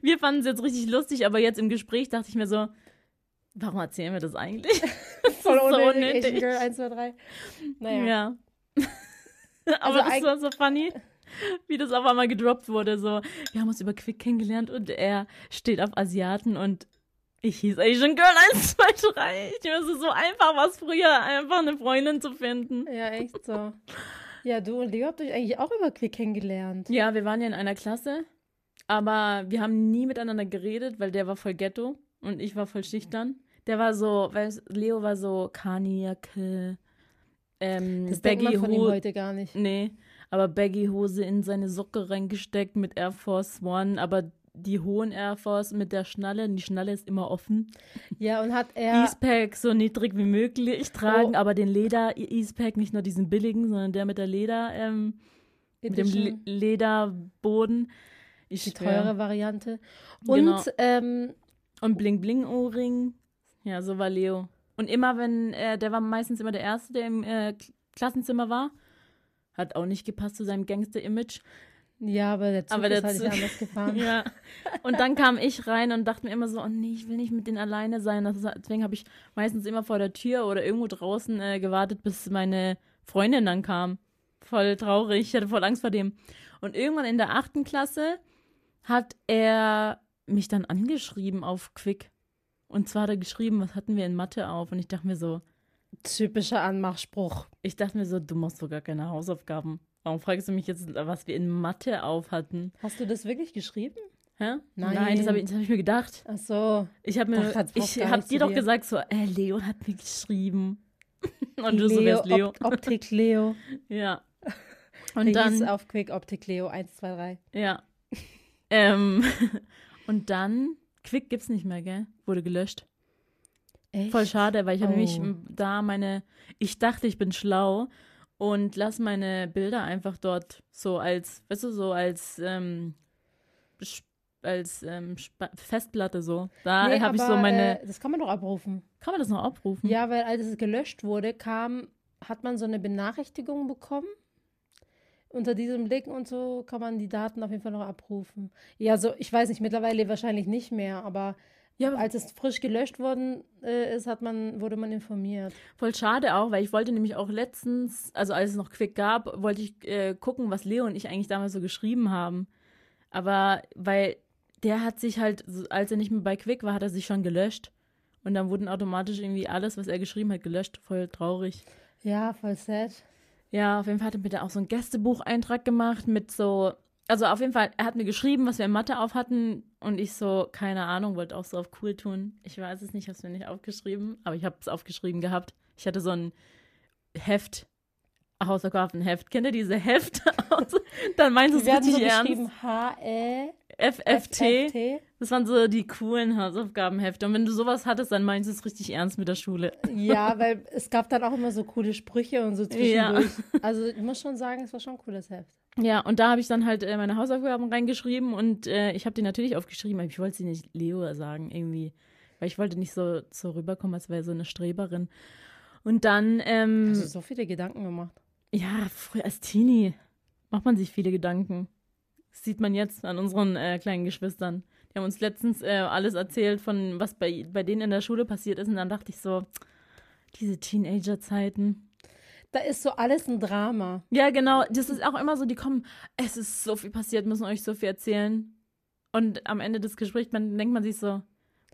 Wir fanden es jetzt richtig lustig, aber jetzt im Gespräch dachte ich mir so, warum erzählen wir das eigentlich?
Voll
ist so
unnötig.
unnötig.
Asian Girl 1, 2, 3. Naja.
Ja. aber
Also
das war so funny, wie das auf einmal gedroppt wurde. So, wir haben uns über Quick kennengelernt und er steht auf Asiaten und ich hieß Asian Girl 1, 2, 3. Ich weiß, es so einfach was früher, einfach eine Freundin zu finden.
Ja, echt so. Ja, du und Leo habt euch eigentlich auch über Quick kennengelernt.
Ja, wir waren ja in einer Klasse, aber wir haben nie miteinander geredet, weil der war voll Ghetto und ich war voll schüchtern. Der war so, weil Leo war so Kaniake, ähm,
Das denkt man
Baggy
von ihm
Hose.
heute gar nicht.
Nee, aber Baggy-Hose in seine Socke reingesteckt mit Air Force One, aber die hohen Air Force mit der Schnalle, die Schnalle ist immer offen.
Ja, und hat er.
Eastpack so niedrig wie möglich tragen,
Oh.
aber den Leder Eastpack, nicht nur diesen billigen, sondern der mit der Leder, ähm, mit dem Le Lederboden. Ich
die
schwör.
teure Variante. Und
Genau.
ähm,
Und Bling-Bling-Ohrring. Ja, so war Leo. Und immer, wenn, äh, der war meistens immer der Erste, der im äh, Klassenzimmer war. Hat auch nicht gepasst zu seinem Gangster-Image.
ja, aber der Zug
Aber
ist
der
halt
Zug-
nicht anders gefahren.
Ja. Und dann kam ich rein und dachte mir immer so, oh nee, ich will nicht mit denen alleine sein. Das ist, deswegen habe ich meistens immer vor der Tür oder irgendwo draußen äh, gewartet, bis meine Freundin dann kam. Voll traurig, ich hatte voll Angst vor dem. Und irgendwann in der achten Klasse hat er mich dann angeschrieben auf Quick. Und zwar hat er geschrieben, was hatten wir in Mathe auf? Und ich dachte mir so,
Typischer Anmachspruch.
ich dachte mir so, du machst so gar keine Hausaufgaben. Warum fragst du mich jetzt, was wir in Mathe auf hatten?
Hast du das wirklich geschrieben?
Hä?
Nein.
das habe ich, das hab ich mir gedacht.
Ach so.
Ich habe mir,
Ach,
ich habe dir doch gesagt so, äh, Leo hat mir geschrieben. Und du so, wer ist Leo?
Op Optik Leo.
Ja.
Und hieß
dann,
auf Quick Optik Leo 1, 2, 3.
ja. ähm, und dann, Quick gibt's nicht mehr, gell? Wurde gelöscht.
Echt?
Voll schade, weil ich habe
Oh.
nämlich m, da meine, ich dachte, ich bin schlau und lass meine Bilder einfach dort so als, weißt du, so als, ähm, als ähm, Festplatte so. Da
Nee,
habe ich so meine,
Äh, das kann man doch abrufen.
kann man das noch abrufen?
Ja, weil als es gelöscht wurde, kam, hat man so eine Benachrichtigung bekommen. unter diesem Link und so kann man die Daten auf jeden Fall noch abrufen. Ja, so, ich weiß nicht, mittlerweile wahrscheinlich nicht mehr, aber
Ja,
als es frisch gelöscht worden äh, ist, hat man, wurde man informiert.
Voll schade auch, weil ich wollte nämlich auch letztens, also als es noch Quick gab, wollte ich äh, gucken, was Leo und ich eigentlich damals so geschrieben haben. Aber weil der hat sich halt, als er nicht mehr bei Quick war, hat er sich schon gelöscht. Und dann wurden automatisch irgendwie alles, was er geschrieben hat, gelöscht. Voll traurig.
Ja, voll sad.
Ja, auf jeden Fall hat er mir da auch so einen Gästebucheintrag gemacht mit so, also auf jeden Fall, er hat mir geschrieben, was wir in Mathe auf hatten und ich so, keine Ahnung, wollte auch so auf cool tun. Ich weiß es nicht, habe es mir nicht aufgeschrieben, aber ich habe es aufgeschrieben gehabt. Ich hatte so ein Heft, Hausaufgabenheft. Kennt ihr diese Heft? Dann meinst du es
hatten so
richtig ernst?
geschrieben H-E
FFT. Das waren so die coolen Hausaufgabenhefte. Und wenn du sowas hattest, dann meinst du es richtig ernst mit der Schule.
Ja, weil es gab dann auch immer so coole Sprüche und so zwischendurch. Also ich muss schon sagen, es war schon ein cooles Heft.
Ja, und da habe ich dann halt äh, meine Hausaufgaben reingeschrieben und äh, ich habe die natürlich aufgeschrieben, aber ich wollte sie nicht Leo sagen irgendwie, weil ich wollte nicht so, so rüberkommen, als wäre so eine Streberin. Und dann, ähm,
Hast du so viele Gedanken gemacht?
ja, früher als Teenie macht man sich viele Gedanken. Das sieht man jetzt an unseren äh, kleinen Geschwistern. Die haben uns letztens äh, alles erzählt von, was bei, bei denen in der Schule passiert ist und dann dachte ich so, diese Teenager-Zeiten.
Da ist so alles ein Drama.
Ja, genau. Das ist auch immer so, die kommen, es ist so viel passiert, müssen euch so viel erzählen. Und am Ende des Gesprächs man, denkt man sich so,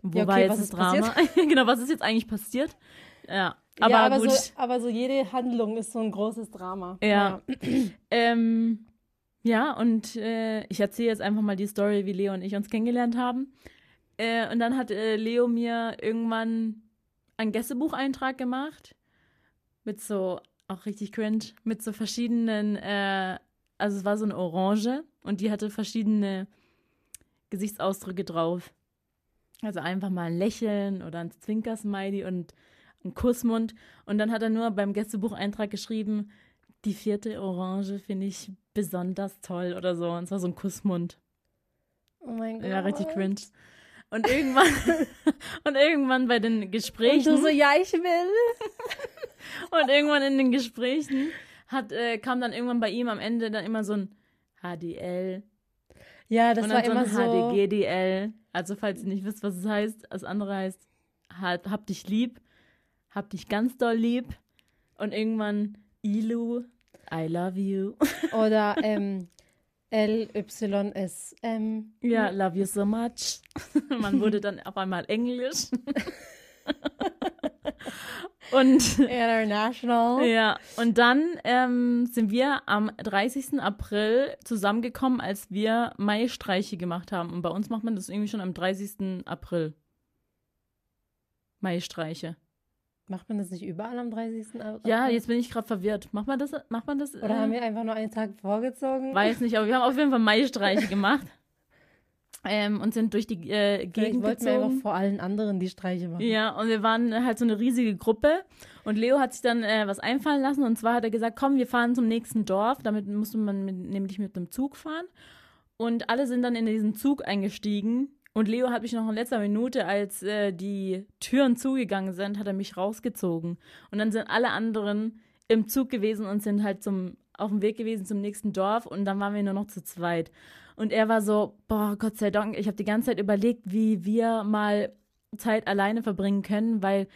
wo
Ja, okay,
war jetzt das Drama? genau, was ist jetzt eigentlich passiert? Ja, aber,
ja, aber
gut.
So, aber so jede Handlung ist so ein großes Drama.
Ja. Ähm, ja, und äh, ich erzähle jetzt einfach mal die Story, wie Leo und ich uns kennengelernt haben. Äh, und dann hat äh, Leo mir irgendwann einen Gästebucheintrag gemacht. Mit so, auch richtig cringe, mit so verschiedenen, äh, also es war so eine Orange und die hatte verschiedene Gesichtsausdrücke drauf. Also einfach mal ein Lächeln oder ein Zwinkersmiley und ein Kussmund. Und dann hat er nur beim Gästebucheintrag geschrieben, die vierte Orange finde ich besonders toll oder so. Und es war so ein Kussmund.
Oh mein Gott.
Ja, richtig cringe. Und irgendwann, und irgendwann bei den
Und
Gesprächen,
du so, ja, ich will.
und irgendwann in den Gesprächen hat, äh, kam dann irgendwann bei ihm am Ende dann immer so ein HDL.
Ja, das war
dann
immer
so
so.
HDGDL. Also falls ihr nicht wisst, was es heißt, das andere heißt, hab, hab dich lieb, hab dich ganz doll lieb. Und irgendwann Ilu, I love you.
Oder ähm, L-Y-S-M.
Ja, love you so much. Man wurde dann auf einmal Englisch. und
International.
ja, und dann ähm, sind wir am 30. April zusammengekommen, als wir Maistreiche gemacht haben. Und bei uns macht man das irgendwie schon am 30. April. Maistreiche.
Macht man das nicht überall am 30. April?
Ja, jetzt bin ich gerade verwirrt. Macht man das? Macht man das?
Oder haben wir einfach nur einen Tag vorgezogen?
Weiß nicht, aber wir haben auf jeden Fall Maistreiche gemacht. Ähm, und sind durch die äh,
Vielleicht
Gegend
wollten wir
gezogen.
einfach vor allen anderen die Streiche machen.
Ja, und wir waren halt so eine riesige Gruppe. Und Leo hat sich dann äh, was einfallen lassen. Und zwar hat er gesagt, komm, wir fahren zum nächsten Dorf. Damit musste man mit, nämlich mit einem Zug fahren. Und alle sind dann in diesen Zug eingestiegen. Und Leo hat mich noch in letzter Minute, als äh, die Türen zugegangen sind, hat er mich rausgezogen. Und dann sind alle anderen im Zug gewesen und sind halt zum, auf dem Weg gewesen zum nächsten Dorf. Und dann waren wir nur noch zu zweit. Und er war so, boah, Gott sei Dank, ich habe die ganze Zeit überlegt, wie wir mal Zeit alleine verbringen können, weil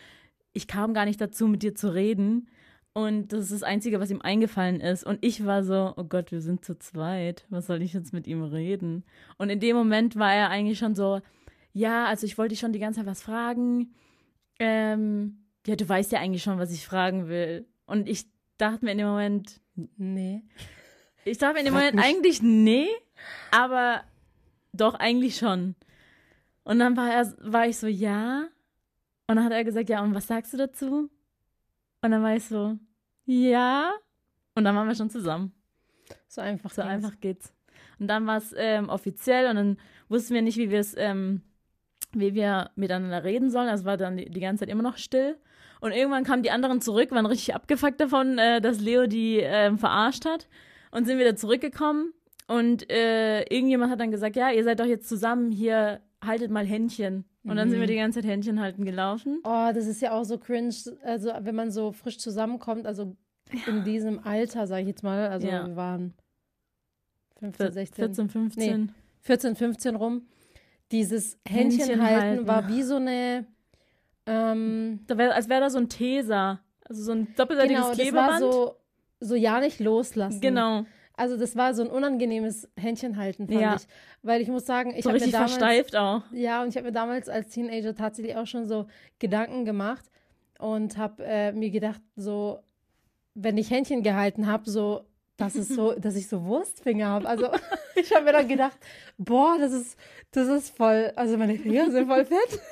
ich kam gar nicht dazu, mit dir zu reden. Und das ist das Einzige, was ihm eingefallen ist. Und ich war so, oh Gott, wir sind zu zweit. Was soll ich jetzt mit ihm reden? Und in dem Moment war er eigentlich schon so, ja, also ich wollte dich schon die ganze Zeit was fragen. Ähm, ja, du weißt ja eigentlich schon, was ich fragen will. Und ich dachte mir in dem Moment,
Nee.
ich dachte mir in dem Moment eigentlich nee, aber doch eigentlich schon. Und dann war, er, war ich so, ja. Und dann hat er gesagt, ja, und was sagst du dazu? Und dann war ich so, ja. Und dann waren wir schon zusammen.
So einfach.
So
ging's.
einfach geht's. Und dann war es ähm, offiziell und dann wussten wir nicht, wie wir es, ähm, wie wir miteinander reden sollen. Also war dann die, die ganze Zeit immer noch still. Und irgendwann kamen die anderen zurück, waren richtig abgefuckt davon, äh, dass Leo die ähm, verarscht hat. Und sind wieder zurückgekommen. Und äh, irgendjemand hat dann gesagt, ja, ihr seid doch jetzt zusammen hier, haltet mal Händchen. Und dann sind wir die ganze Zeit Händchen halten gelaufen.
Oh, das ist ja auch so cringe, also wenn man so frisch zusammenkommt, also in diesem Alter, sage ich jetzt mal, also
Ja.
wir waren 15, 16.
14, 15.
14, 15 rum. Dieses
Händchen
Händchen halten
halten.
war wie so eine. Ähm,
Da wär, als wäre da so ein Teser. Also so ein doppelseitiges
genau, das war
Klebeband.
so, so ja nicht loslassen.
genau.
Also das war so ein unangenehmes Händchen halten, fand
Ja.
ich. Weil ich muss sagen, ich
So
habe mir damals,
versteift auch.
ja, und ich habe mir damals als Teenager tatsächlich auch schon so Gedanken gemacht und habe äh, mir gedacht, so, wenn ich Händchen gehalten habe, so, dass es so, dass ich so Wurstfinger habe. Also ich habe mir dann gedacht, boah, das ist, das ist voll, also meine Finger sind voll fett.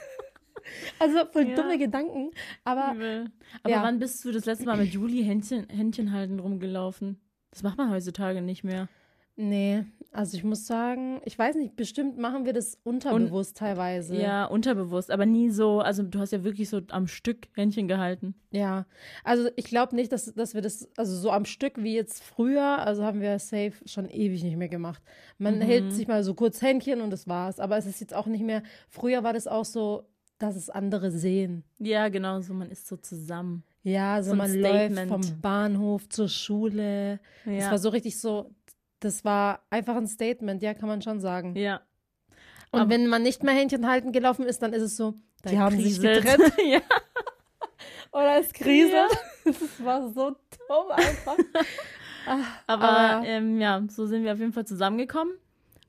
Also voll
Ja.
dumme Gedanken. Aber
Übel. Aber
ja.
wann bist du das letzte Mal mit Juli Händchen, Händchen halten rumgelaufen? Das macht man heutzutage nicht mehr.
nee, also ich muss sagen, ich weiß nicht, bestimmt machen wir das unterbewusst teilweise.
Ja, unterbewusst, aber nie so. Also du hast ja wirklich so am Stück Händchen gehalten.
Ja, also ich glaube nicht, dass, dass wir das, also so am Stück wie jetzt früher, also haben wir safe schon ewig nicht mehr gemacht. Man
Mhm.
hält sich mal so kurz Händchen und das war's. Aber es ist jetzt auch nicht mehr, früher war das auch so, dass es andere sehen.
Ja, genau so. Man ist so zusammen.
Ja, so,
So ein
man läuft
Statement.
vom Bahnhof zur Schule. Das
Ja.
war so richtig so, das war einfach ein Statement, ja, kann man schon sagen.
ja.
Und
aber-
wenn man nicht mehr Händchen halten gelaufen ist, dann ist es so, die haben sich getrennt
ja.
oder es kriselt. Das war so dumm einfach. Ah,
Aber,
Aber-
ähm, ja, so sind wir auf jeden Fall zusammengekommen.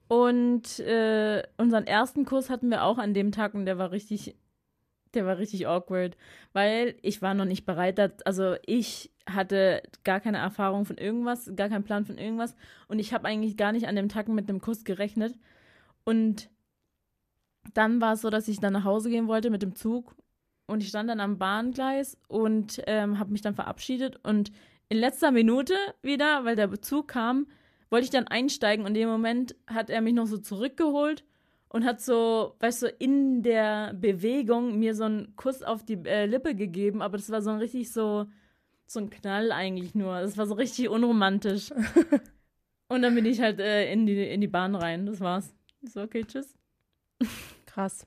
Und äh, unseren ersten Kurs hatten wir auch an dem Tag und der war richtig, der war richtig awkward, weil ich war noch nicht bereit. da- Also ich hatte gar keine Erfahrung von irgendwas, gar keinen Plan von irgendwas und ich habe eigentlich gar nicht an dem Tag mit dem Kuss gerechnet. Und dann war es so, dass ich dann nach Hause gehen wollte mit dem Zug und ich stand dann am Bahngleis und ähm, habe mich dann verabschiedet und in letzter Minute wieder, weil der Zug kam, wollte ich dann einsteigen und in dem Moment hat er mich noch so zurückgeholt und hat so, weißt du, in der Bewegung mir so einen Kuss auf die äh, Lippe gegeben, aber das war so ein richtig so, so ein Knall eigentlich nur. Das war so richtig unromantisch. und dann bin ich halt äh, in, die, in die Bahn rein, das war's. Ich so, okay, tschüss.
Krass.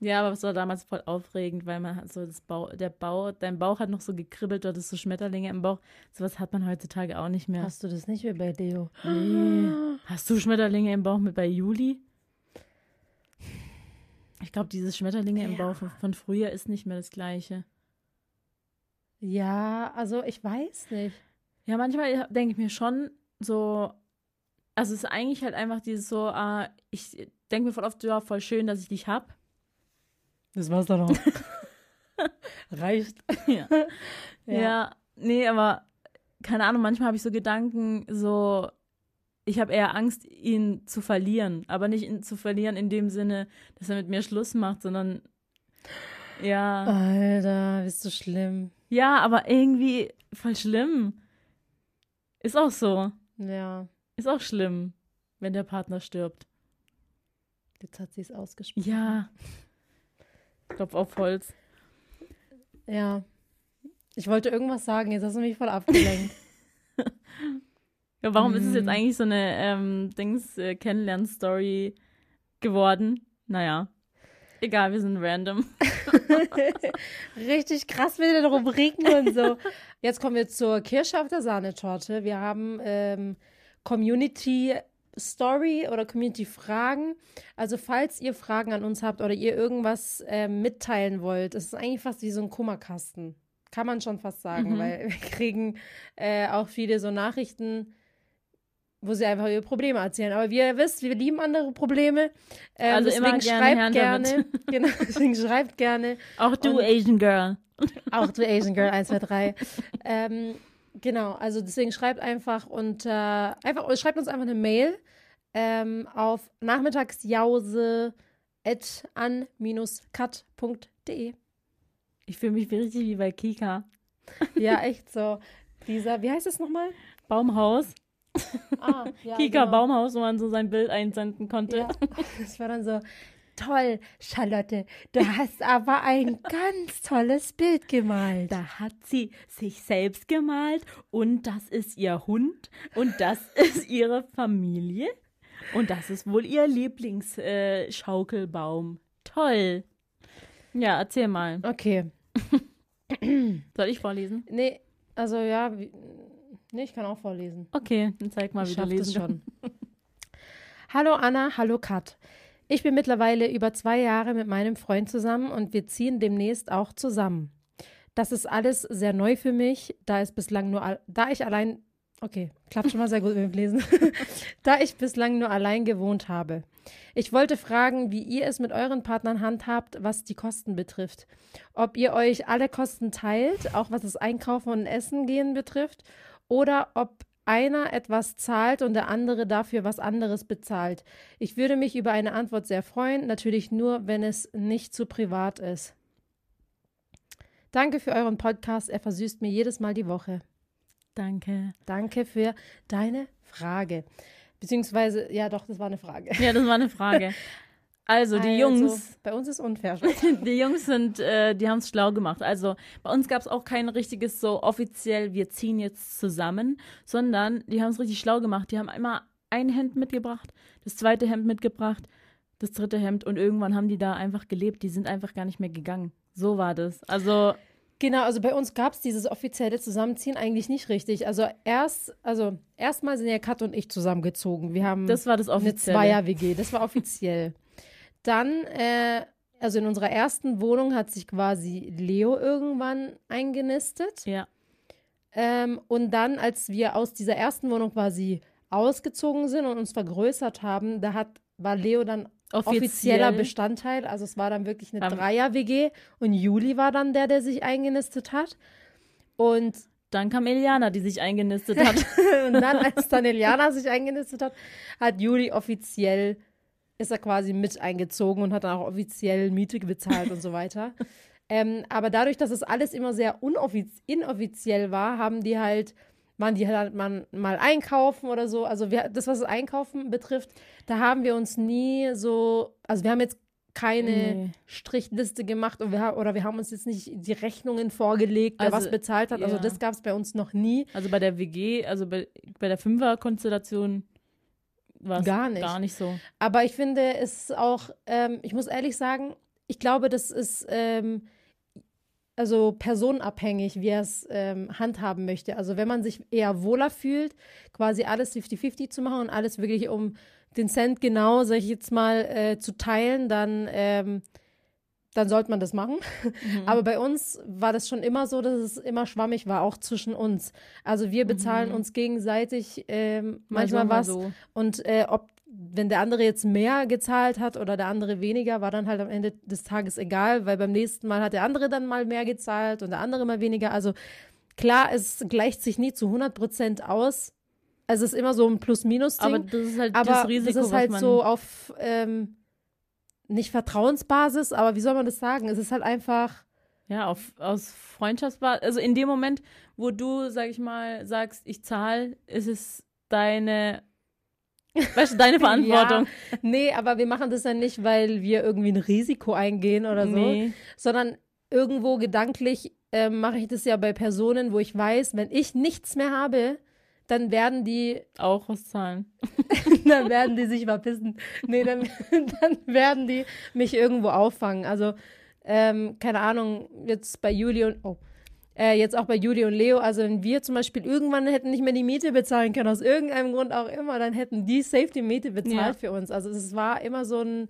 Ja, aber es war damals voll aufregend, weil man hat so das Bau, der Bau, dein Bauch hat noch so gekribbelt, du hattest so Schmetterlinge im Bauch. Sowas hat man heutzutage auch nicht mehr.
Hast du das nicht wie bei Leo?
Nee. Hast du Schmetterlinge im Bauch mit bei Juli? Ich glaube, dieses Schmetterlinge im
Ja.
Bauch von, früher ist nicht mehr das gleiche.
Ja, also ich weiß nicht.
Ja, manchmal denke ich mir schon so, also es ist eigentlich halt einfach dieses so, ah, ich denke mir voll oft, ja, voll schön, dass ich dich hab.
Das war's dann auch. Reicht.
Ja. Ja. nee, aber keine Ahnung, manchmal habe ich so Gedanken, so, ich habe eher Angst, ihn zu verlieren. Aber nicht ihn zu verlieren in dem Sinne, dass er mit mir Schluss macht, sondern ja.
Alter, bist du schlimm.
Ja, aber irgendwie voll schlimm. Ist auch so.
Ja,
Ist auch schlimm, wenn der Partner stirbt.
jetzt hat sie es ausgesprochen.
Ja. Klopf auf Holz.
Ja. Ich wollte irgendwas sagen, jetzt hast du mich voll abgelenkt.
Ja, warum ist es jetzt
Mhm.
eigentlich so eine ähm, Dings äh, geworden? Naja. Egal, wir sind random.
Richtig krass mit den Rubriken und so. Jetzt kommen wir zur Kirsche auf der Sahnetorte. Wir haben ähm, Community Story oder Community Fragen. Also falls ihr Fragen an uns habt oder ihr irgendwas ähm, mitteilen wollt, es ist eigentlich fast wie so ein Kummerkasten. Kann man schon fast sagen,
Mhm.
weil wir kriegen äh, auch viele so Nachrichten, wo sie einfach ihre Probleme erzählen. Aber wie ihr wisst, wir lieben andere Probleme. Ähm,
Also immer
deswegen
gerne
schreibt gerne. Genau, deswegen schreibt gerne.
Auch du,
Und-
Asian Girl.
Auch du Asian Girl 1, 2, 3. ähm, genau, also deswegen schreibt einfach und äh, einfach, schreibt uns einfach eine Mail ähm, auf nachmittagsjause at an-cut.de.
Ich fühle mich richtig wie bei Kika.
Ja, echt so. Dieser, wie heißt das nochmal?
Baumhaus.
Ah, ja,
Kika
genau.
Baumhaus, wo man so sein Bild einsenden konnte.
Ja, das war dann so, toll, Charlotte, du hast aber ein ganz tolles Bild gemalt.
Da hat sie sich selbst gemalt und das ist ihr Hund und das ist ihre Familie und das ist wohl ihr Lieblingsschaukelbaum. Äh. Toll. Ja, erzähl mal.
Okay,
Soll ich vorlesen?
nee, also ja, nee, ich kann auch vorlesen.
Okay, dann zeig mal,
Ich
wie du lesen
schon. Hallo Anna, hallo Kat. Ich bin mittlerweile über zwei Jahre mit meinem Freund zusammen und wir ziehen demnächst auch zusammen. Das ist alles sehr neu für mich, da es bislang nur, da ich allein, okay, klappt schon mal sehr gut mit dem Lesen, da ich bislang nur allein gewohnt habe. Ich wollte fragen, wie ihr es mit euren Partnern handhabt, was die Kosten betrifft. Ob ihr euch alle Kosten teilt, auch was das Einkaufen und Essen gehen betrifft, oder ob einer etwas zahlt und der andere dafür was anderes bezahlt. Ich würde mich über eine Antwort sehr freuen, natürlich nur, wenn es nicht zu privat ist. Danke für euren Podcast. Er versüßt mir jedes Mal die Woche.
Danke.
Danke für deine Frage. Beziehungsweise, ja, doch, das war eine Frage.
Ja, das war eine Frage. Also, die
Also,
Jungs,
Bei uns ist unfair.
die Jungs sind, äh, die haben es schlau gemacht. Also, bei uns gab es auch kein richtiges so offiziell, wir ziehen jetzt zusammen, sondern die haben es richtig schlau gemacht. Die haben einmal ein Hemd mitgebracht, das zweite Hemd mitgebracht, das dritte Hemd und irgendwann haben die da einfach gelebt. Die sind einfach gar nicht mehr gegangen. So war das. Also,
Genau, also bei uns gab es dieses offizielle Zusammenziehen eigentlich nicht richtig. Also erst, also erstmal sind ja Kat und ich zusammengezogen. Wir haben
das war das
eine
offizielle.
Zweier-WG, das war offiziell. Dann, äh, also in unserer ersten Wohnung hat sich quasi Leo irgendwann eingenistet.
Ja.
Ähm, und dann, als wir aus dieser ersten Wohnung quasi ausgezogen sind und uns vergrößert haben, da hat, war Leo dann
Offiziell.
offizieller Bestandteil. Also es war dann wirklich eine Dreier-WG und Juli war dann der, der sich eingenistet hat. Und,
Dann kam Eliana, die sich eingenistet hat.
und dann, als dann Eliana sich eingenistet hat, hat Juli offiziell, ist er quasi mit eingezogen und hat dann auch offiziell Miete bezahlt und so weiter. Ähm, aber dadurch, dass es alles immer sehr inoffiziell war, haben die halt, waren die halt mal, mal einkaufen oder so. Also wir, das, was das Einkaufen betrifft, da haben wir uns nie so, also wir haben jetzt keine
Nee.
Strichliste gemacht und wir, oder wir haben uns jetzt nicht die Rechnungen vorgelegt, wer
Also,
was bezahlt hat. Also
ja.
das gab es bei uns noch nie.
Also bei der WG, also bei, bei der Fünfer-Konstellation war es
Gar nicht.
gar nicht so.
Aber ich finde, es ist auch, ähm, ich muss ehrlich sagen, ich glaube, das ist ähm, also personenabhängig, wie er es ähm, handhaben möchte. Also wenn man sich eher wohler fühlt, quasi alles 50-50 zu machen und alles wirklich um den Cent genau, sag ich jetzt mal, äh, zu teilen, dann, ähm, dann sollte man das machen.
Mhm.
Aber bei uns war das schon immer so, dass es immer schwammig war, auch zwischen uns. Also wir bezahlen uns gegenseitig
Mhm. So,
manchmal
mal
was.
so.
Und äh, ob, wenn der andere jetzt mehr gezahlt hat oder der andere weniger, war dann halt am Ende des Tages egal, weil beim nächsten Mal hat der andere dann mal mehr gezahlt und der andere mal weniger. Also klar, es gleicht sich nie zu 100 Prozent aus. Also es ist immer so ein Plus-Minus-Ding.
Aber das ist halt
Aber
das Risiko,
das ist
was
halt
man
so auf ähm, nicht Vertrauensbasis, aber wie soll man das sagen? Es ist halt einfach.
Ja, auf, aus Freundschaftsbasis. Also in dem Moment, wo du, sag ich mal, sagst, ich zahle, ist es deine, weißt du, deine Verantwortung.
Ja, nee, aber wir machen das dann nicht, weil wir irgendwie ein Risiko eingehen oder so,
Nee.
sondern irgendwo gedanklich ähm, mache ich das ja bei Personen, wo ich weiß, wenn ich nichts mehr habe, dann werden die,
Auch was zahlen.
dann werden die sich verpissen. Nee, dann, dann werden die mich irgendwo auffangen. Also, ähm, keine Ahnung, jetzt bei Juli und, oh, äh, jetzt auch bei Juli und Leo, also wenn wir zum Beispiel irgendwann hätten nicht mehr die Miete bezahlen können, aus irgendeinem Grund auch immer, dann hätten die safe die Miete bezahlt für uns. Also es war immer so ein,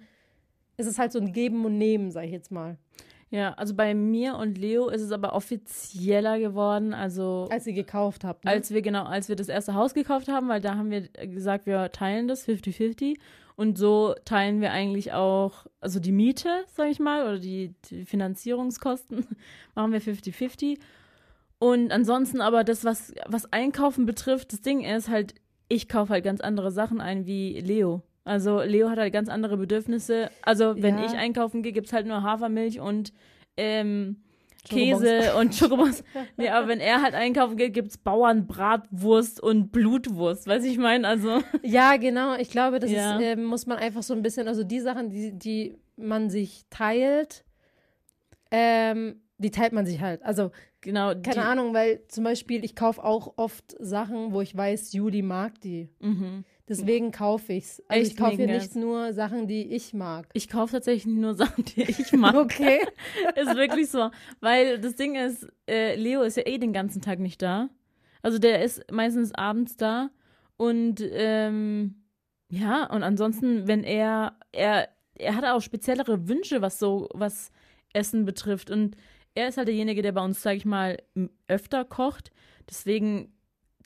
es ist halt so ein Geben und Nehmen, sag ich jetzt mal.
Ja, also bei mir und Leo ist es aber offizieller geworden. Also
Als ihr gekauft habt. Ne?
als wir genau, als wir das erste Haus gekauft haben, weil da haben wir gesagt, wir teilen das 50-50 und so teilen wir eigentlich auch, also die Miete, sag ich mal, oder die, die Finanzierungskosten machen wir 50-50 und ansonsten aber das, was, was Einkaufen betrifft, das Ding ist halt, ich kaufe halt ganz andere Sachen ein wie Leo. Also Leo hat halt ganz andere Bedürfnisse. Also wenn
Ja.
ich einkaufen gehe, gibt's halt nur Hafermilch und ähm. Käse und Schokobons. nee, aber wenn er halt einkaufen geht, gibt's Bauernbratwurst und Blutwurst. Weiß ich meine? Also,
Ja, genau. Ich glaube, das
Ja.
ist, ähm, muss man einfach so ein bisschen, also die Sachen, die, die man sich teilt, ähm, die teilt man sich halt. Also,
genau.
keine
die,
Ahnung, weil zum Beispiel, ich kaufe auch oft Sachen, wo ich weiß, Juli mag die.
Mhm.
Deswegen kaufe ich's. Also
Echt
ich kaufe hier nicht nur Sachen, die ich mag.
Ich kaufe tatsächlich nur Sachen, die ich mag.
Okay.
ist wirklich so. Weil das Ding ist, äh, Leo ist ja eh den ganzen Tag nicht da. Also der ist meistens abends da. Und ähm, Ja, und ansonsten, wenn er, er, er hat auch speziellere Wünsche, was so, was Essen betrifft. Und er ist halt derjenige, der bei uns, sag ich mal, öfter kocht. Deswegen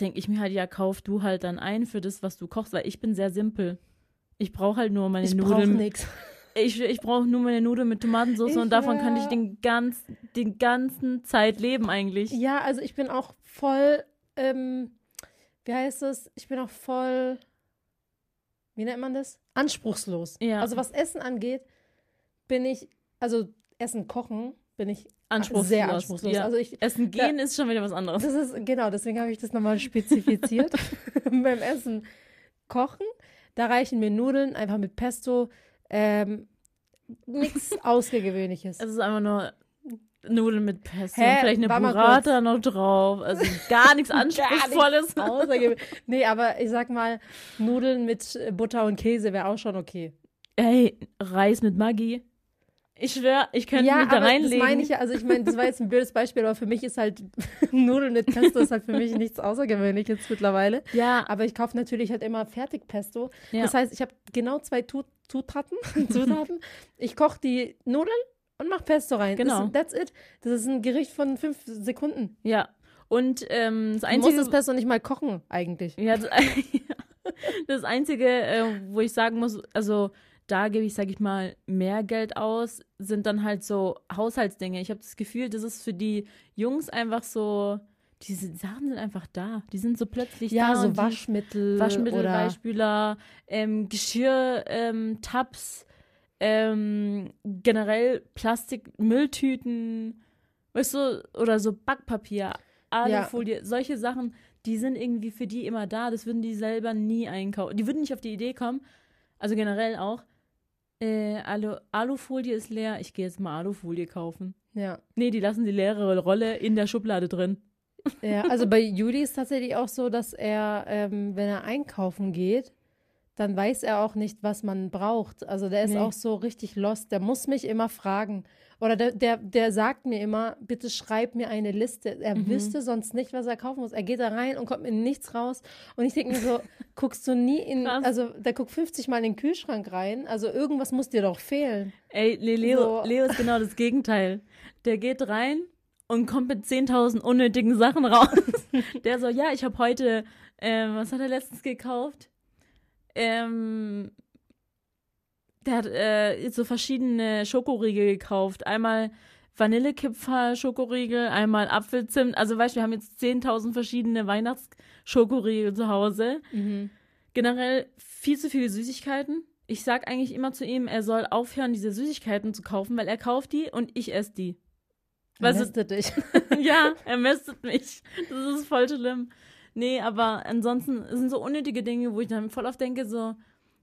denke ich mir halt, ja, kauf du halt dann ein für das, was du kochst, weil ich bin sehr simpel. Ich brauche halt nur meine
Ich
Nudeln.
nichts.
Ich, ich brauche nur meine Nudeln mit Tomatensauce
Ich,
und davon kann ich
ja.
den ganz, den ganzen Zeit leben eigentlich.
Ja, also ich bin auch voll, ähm, wie heißt es? Ich bin auch voll, wie nennt man das? Anspruchslos.
Ja.
Also was Essen angeht, bin ich, also Essen kochen, bin ich
Anspruchslos.
sehr anspruchslos.
Ja.
Also ich,
Essen
Da-
gehen ist schon wieder was anderes.
das ist, genau, deswegen habe ich das nochmal spezifiziert. Beim Essen kochen, da reichen mir Nudeln, einfach mit Pesto, ähm, nichts Außergewöhnliches.
Es ist einfach nur Nudeln mit Pesto
Hä?
vielleicht eine Burrata noch drauf. Also gar nichts Anspruchsvolles.
Außergewöhnlich. Nee, aber ich sag mal, Nudeln mit Butter und Käse wäre auch schon okay.
Ey, Reis mit Maggi. Ich schwör, ich könnte
ja,
mich da
aber das
reinlegen.
meine ich ja, also ich meine, das war jetzt ein blödes Beispiel, aber für mich ist halt Nudeln mit Pesto ist halt für mich nichts Außergewöhnliches mittlerweile.
ja,
Aber ich kaufe natürlich halt immer Fertigpesto.
Ja.
Das heißt, ich habe genau zwei Zutaten. Zutaten. Ich koche die Nudeln und mache Pesto rein.
Genau.
Das, that's it. Das ist ein Gericht von fünf Sekunden.
ja. Und ähm, das
Du musst
Einzige,
das Pesto nicht mal kochen, eigentlich.
ja, das, das Einzige, äh, wo ich sagen muss, also da gebe ich, sag ich mal, mehr Geld aus, sind dann halt so Haushaltsdinge. Ich habe das Gefühl, das ist für die Jungs einfach so, diese Sachen sind einfach da. Die sind so plötzlich
Ja,
da.
so
und die-
Waschmittel.
Waschmittel,
oder
Weichspüler, ähm, Geschirr, ähm, Tabs, ähm, generell Plastik, Mülltüten, weißt du, oder so Backpapier, Alufolie, solche Sachen, die sind irgendwie für die immer da. Das würden die selber nie einkaufen. Die würden nicht auf die Idee kommen, also generell auch, äh, Alu Alufolie ist leer, ich gehe jetzt mal Alufolie kaufen.
Ja.
Nee, die lassen die leere Rolle in der Schublade drin.
Ja, also bei Juli ist tatsächlich auch so, dass er, ähm, wenn er einkaufen geht, dann weiß er auch nicht, was man braucht. Also der ist
Nee.
auch so richtig lost. Der muss mich immer fragen. Oder der, der, der sagt mir immer, bitte schreib mir eine Liste. Er
Mhm.
wüsste sonst nicht, was er kaufen muss. Er geht da rein und kommt mit nichts raus. Und ich denke mir so, guckst du nie in,
Krass.
also der guckt 50 Mal in den Kühlschrank rein. Also irgendwas muss dir doch fehlen.
Ey, Le Leo,
So.
Leo ist genau das Gegenteil. Der geht rein und kommt mit 10.000 unnötigen Sachen raus. Der so, ja, ich habe heute, ähm, was hat er letztens gekauft? Ähm, der hat äh, so verschiedene Schokoriegel gekauft. Einmal Vanillekipferl Schokoriegel, einmal Apfelzimt. Also weißt du, wir haben jetzt 10.000 verschiedene Weihnachtsschokoriegel zu Hause. Generell viel zu viele Süßigkeiten. Ich sag eigentlich immer zu ihm, er soll aufhören, diese Süßigkeiten zu kaufen, weil er kauft die und ich esse die. Du,
Mästet dich.
ja, er mästet mich. Das ist voll schlimm. Nee, aber ansonsten sind so unnötige Dinge, wo ich dann voll oft denke, so,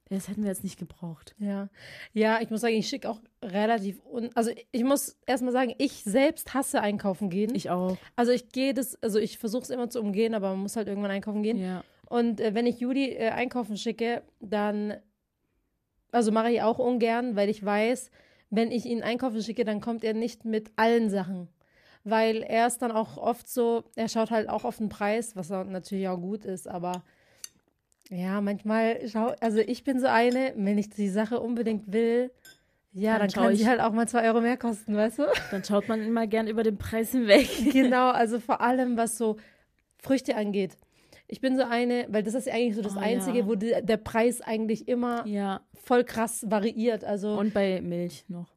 das hätten wir jetzt nicht gebraucht.
Ja, ja, ich muss sagen, ich schicke auch relativ, un also ich muss erstmal sagen, ich selbst hasse einkaufen gehen.
Ich auch.
also ich gehe das, also ich versuche es immer zu umgehen, aber man muss halt irgendwann einkaufen gehen.
Ja.
Und äh, wenn ich Judy äh, einkaufen schicke, dann, also mache ich auch ungern, weil ich weiß, wenn ich ihn einkaufen schicke, dann kommt er nicht mit allen Sachen. Weil er ist dann auch oft so, er schaut halt auch auf den Preis, was natürlich auch gut ist, aber ja, manchmal schau, also ich bin so eine, wenn ich die Sache unbedingt will, ja,
Dann
dann, kann
ich-
halt auch mal zwei Euro mehr kosten, weißt du?
Dann schaut man immer gern über den Preis hinweg.
genau, also vor allem was so Früchte angeht. Ich bin so eine, weil das ist ja eigentlich so das
Oh,
Einzige,
ja.
wo die, der Preis eigentlich immer
Ja.
voll krass variiert. Also
Und bei Milch noch.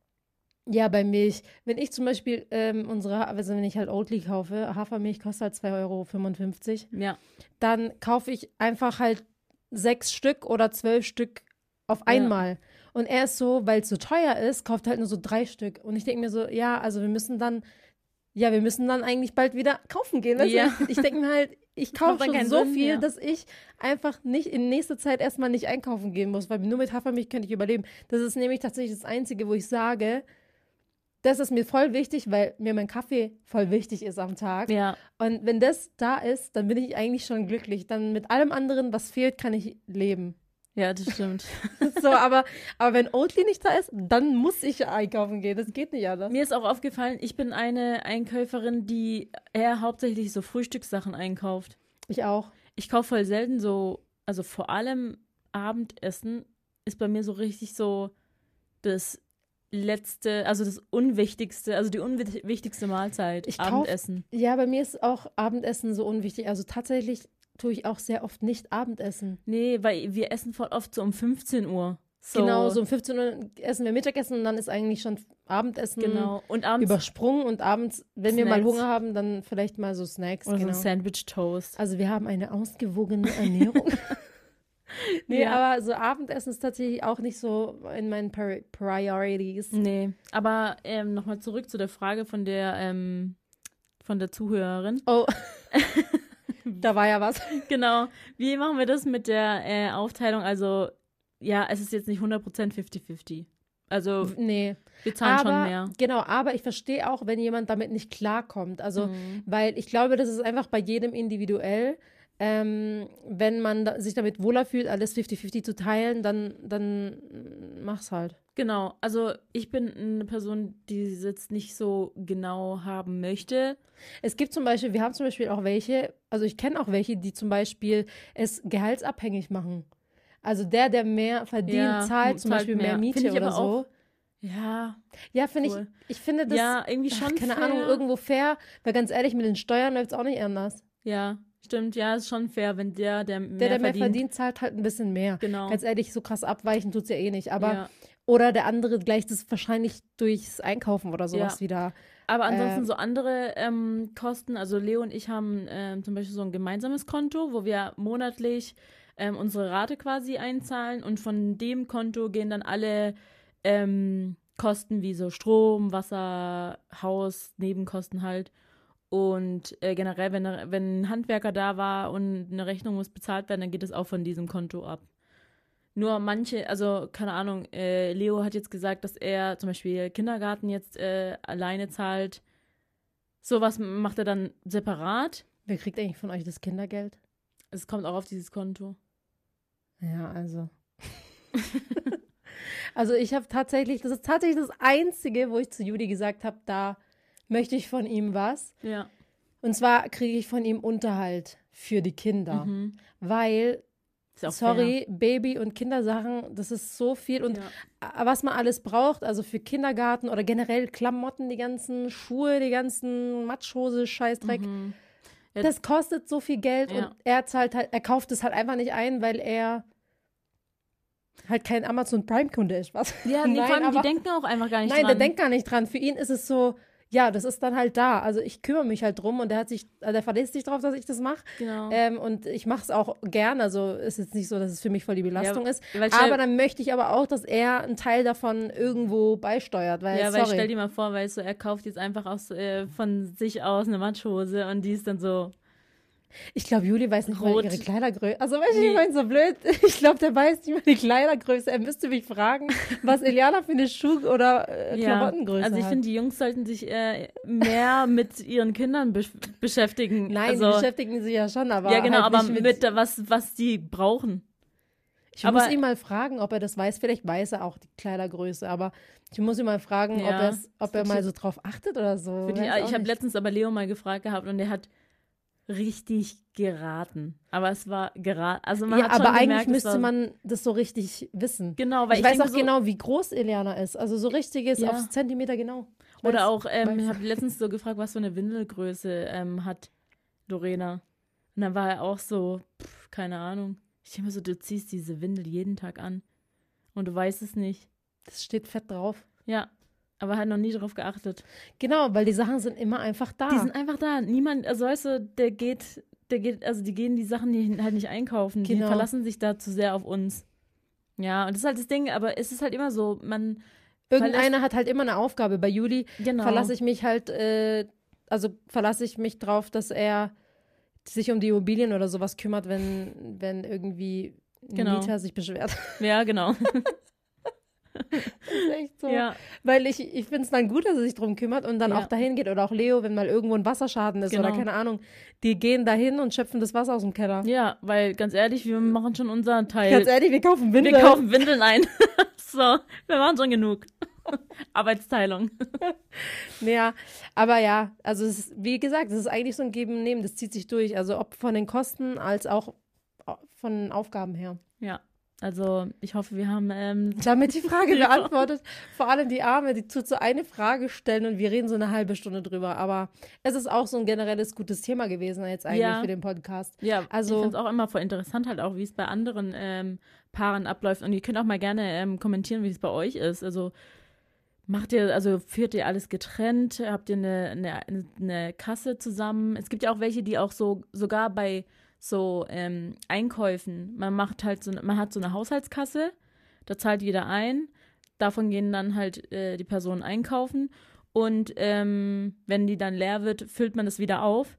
Ja, bei Milch. Wenn ich zum Beispiel ähm, unsere, also wenn ich halt Oatly kaufe, Hafermilch kostet halt 2,55 Euro,
Ja.
dann kaufe ich einfach halt sechs Stück oder zwölf Stück auf einmal. Und er ist so, weil es so teuer ist, kauft halt nur so drei Stück. Und ich denke mir so, ja, also wir müssen dann, ja, wir müssen dann eigentlich bald wieder kaufen gehen. Weißt
Ja.
du? Ich denke mir halt, ich kaufe schon so
Sinn,
viel,
ja.
dass ich einfach nicht in nächster Zeit erstmal nicht einkaufen gehen muss, weil nur mit Hafermilch könnte ich überleben. Das ist nämlich tatsächlich das Einzige, wo ich sage, das ist mir voll wichtig, weil mir mein Kaffee voll wichtig ist am Tag.
Ja.
Und wenn das da ist, dann bin ich eigentlich schon glücklich. Dann mit allem anderen, was fehlt, kann ich leben.
Ja, das stimmt.
So, aber, aber wenn Oatly nicht da ist, dann muss ich einkaufen gehen. Das geht nicht anders.
Mir ist auch aufgefallen, ich bin eine Einkäuferin, die eher hauptsächlich so Frühstückssachen einkauft.
Ich auch.
Ich kaufe voll selten so, also vor allem Abendessen ist bei mir so richtig so das letzte, also das unwichtigste, also die unwichtigste Mahlzeit.
Ich kauf-
Abendessen.
Ja, bei mir ist auch Abendessen so unwichtig. Also tatsächlich tue ich auch sehr oft nicht Abendessen.
Nee, weil wir essen voll oft so um 15 Uhr. So,
Genau, so um 15 Uhr essen wir Mittagessen und dann ist eigentlich schon Abendessen
Genau. Und abends
übersprungen und abends, wenn wir mal
Snacks.
Hunger haben, dann vielleicht mal so Snacks.
oder
genau.
so ein Sandwich Toast.
Also wir haben eine ausgewogene Ernährung. nee,
Ja.
aber so Abendessen ist tatsächlich auch nicht so in meinen Pri Priorities.
Nee, aber ähm, nochmal zurück zu der Frage von der, ähm, von der Zuhörerin.
Oh, da war ja was.
Genau. Wie machen wir das mit der äh, Aufteilung? Also, ja, es ist jetzt nicht 100% 50-50. Also,
Nee,
wir zahlen schon
aber
mehr.
genau, aber ich verstehe auch, wenn jemand damit nicht klarkommt. Also,
Mhm.
weil ich glaube, das ist einfach bei jedem individuell. Ähm, wenn man da, sich damit wohler fühlt, alles 50-50 zu teilen, dann, dann mach's halt.
Genau. Also, ich bin eine Person, die es jetzt nicht so genau haben möchte.
Es gibt zum Beispiel, wir haben zum Beispiel auch welche, also ich kenne auch welche, die zum Beispiel es gehaltsabhängig machen. Also der, der mehr verdient,
Ja,
zahlt zum
zahlt
Beispiel
mehr.
mehr Miete oder so.
Ja,
Ja, finde
cool.
ich, ich finde das,
ja, irgendwie
ach,
schon.
keine
fair.
Ahnung, irgendwo fair, weil ganz ehrlich, mit den Steuern läuft es auch nicht anders.
Ja, stimmt. Ja, ist schon fair, wenn der, der mehr,
Der, der mehr
verdient.
verdient, zahlt halt ein bisschen mehr.
Genau.
Ganz ehrlich, so krass abweichen tut es ja eh nicht. Aber,
ja.
oder der andere gleicht es wahrscheinlich durchs Einkaufen oder sowas
Ja.
wieder.
Aber ansonsten
Äh,
so andere ähm, Kosten, also Leo und ich haben ähm, zum Beispiel so ein gemeinsames Konto, wo wir monatlich ähm, unsere Rate quasi einzahlen und von dem Konto gehen dann alle ähm, Kosten wie so Strom, Wasser, Haus, Nebenkosten halt. Und äh, generell, wenn, wenn ein Handwerker da war und eine Rechnung muss bezahlt werden, dann geht es auch von diesem Konto ab. Nur manche, also keine Ahnung, äh, Leo hat jetzt gesagt, dass er zum Beispiel Kindergarten jetzt äh, alleine zahlt. Sowas macht er dann separat.
Wer kriegt eigentlich von euch das Kindergeld?
Es kommt auch auf dieses Konto.
Ja, also. also ich habe tatsächlich, das ist tatsächlich das Einzige, wo ich zu Judy gesagt habe, da möchte ich von ihm was.
Ja.
Und zwar kriege ich von ihm Unterhalt für die Kinder.
Mhm.
Weil, sorry, Baby- und Kindersachen, das ist so viel. Und
Ja.
was man alles braucht, also für Kindergarten oder generell Klamotten, die ganzen Schuhe, die ganzen Matschhose, Scheißdreck,
Mhm. Ja.
das kostet so viel Geld
Ja.
und er zahlt halt, er kauft es halt einfach nicht ein, weil er halt kein Amazon Prime-Kunde ist, was?
Ja, nee,
Nein,
allem,
aber-
die denken auch einfach gar nicht
Nein,
dran.
der denkt gar nicht dran. Für ihn ist es so, ja, das ist dann halt da. Also ich kümmere mich halt drum und der hat sich, also der verlässt sich drauf, dass ich das mache.
Genau.
Ähm, und ich mache es auch gern. Also ist jetzt nicht so, dass es für mich voll die Belastung ist.
weil stell-
Aber dann möchte ich aber auch, dass er einen Teil davon irgendwo beisteuert. Weil,
ja, weil
sorry.
stell dir mal vor, weißt du, er kauft jetzt einfach aus, äh, von sich aus eine Matschhose und die ist dann so.
Ich glaube, Juli weiß nicht mal
Rot.
ihre Kleidergröße. Also, weißt du,
Nee.
ich meine, so blöd. Ich glaube, der weiß nicht mal die Kleidergröße. Er müsste mich fragen, was Eliana für eine Schuh- oder äh,
Ja,
Klamottengröße
also ich finde, die Jungs sollten sich äh, mehr mit ihren Kindern besch beschäftigen.
Nein,
also,
die beschäftigen sich ja schon, aber.
ja, genau,
halt
aber
nicht
mit, was, was die brauchen.
Ich
aber-
muss ihn mal fragen, ob er das weiß. Vielleicht weiß er auch die Kleidergröße, aber ich muss ihn mal fragen, ob,
Ja,
er's- ob er mal so drauf achtet oder so.
Die, ich habe letztens aber Leo mal gefragt gehabt und der hat richtig geraten. Aber es war geraten. Also man
Ja,
hat schon
aber eigentlich
gemerkt, es
müsste man das so richtig wissen.
Genau, weil
ich,
ich,
weiß auch
so,
genau, wie groß Eliana ist. Also so richtiges
Ja.
aufs Zentimeter genau. Ich
Oder
weiß-
auch, ähm, ich habe letztens so gefragt, was für eine Windelgröße ähm, hat Lorena. Und dann war er auch so, pff, keine Ahnung. Ich denke mir so, du ziehst diese Windel jeden Tag an. Und du weißt es nicht.
Das steht fett drauf.
Ja. Aber er hat noch nie darauf geachtet.
Genau, weil die Sachen sind immer einfach da.
Die sind einfach da. Niemand, also weißt du, der geht, der geht, also die gehen die Sachen die halt nicht einkaufen. Die
Genau.
verlassen sich da zu sehr auf uns. Ja, und das ist halt das Ding, aber es ist halt immer so, man,
Irgendeiner hat halt immer eine Aufgabe. Bei Juli
genau.
verlasse ich mich halt, äh, also verlasse ich mich drauf, dass er sich um die Immobilien oder sowas kümmert, wenn, wenn irgendwie ein
Genau.
Mieter sich beschwert.
Ja, genau.
das ist echt so.
ja,
Weil ich, ich finde es dann gut, dass er sich drum kümmert und dann
Ja.
auch dahin geht. Oder auch Leo, wenn mal irgendwo ein Wasserschaden ist oder
Genau.
keine Ahnung. Die gehen dahin und schöpfen das Wasser aus dem Keller.
ja, weil ganz ehrlich, wir machen schon unseren Teil.
Ganz ehrlich, wir kaufen Windeln.
wir kaufen Windeln ein. so, wir machen schon genug. Arbeitsteilung.
Ja, aber ja, also es ist, wie gesagt, es ist eigentlich so ein Geben und Nehmen, das zieht sich durch. Also ob von den Kosten als auch von den Aufgaben her.
Ja. Also ich hoffe, wir haben ähm,
Damit die Frage beantwortet. Vor allem die Arme, die tut so eine Frage stellen und wir reden so eine halbe Stunde drüber. Aber es ist auch so ein generelles gutes Thema gewesen jetzt eigentlich
Ja.
für den Podcast.
Ja,
Also-
ich finde es auch immer voll interessant halt auch, wie es bei anderen ähm, Paaren abläuft. Und ihr könnt auch mal gerne ähm, kommentieren, wie es bei euch ist. Also macht ihr, also führt ihr alles getrennt? Habt ihr eine, eine, eine Kasse zusammen? Es gibt ja auch welche, die auch so sogar bei so ähm, Einkäufen, man macht halt so, man hat so eine Haushaltskasse, da zahlt jeder ein, davon gehen dann halt äh, die Personen einkaufen und ähm, wenn die dann leer wird, füllt man das wieder auf.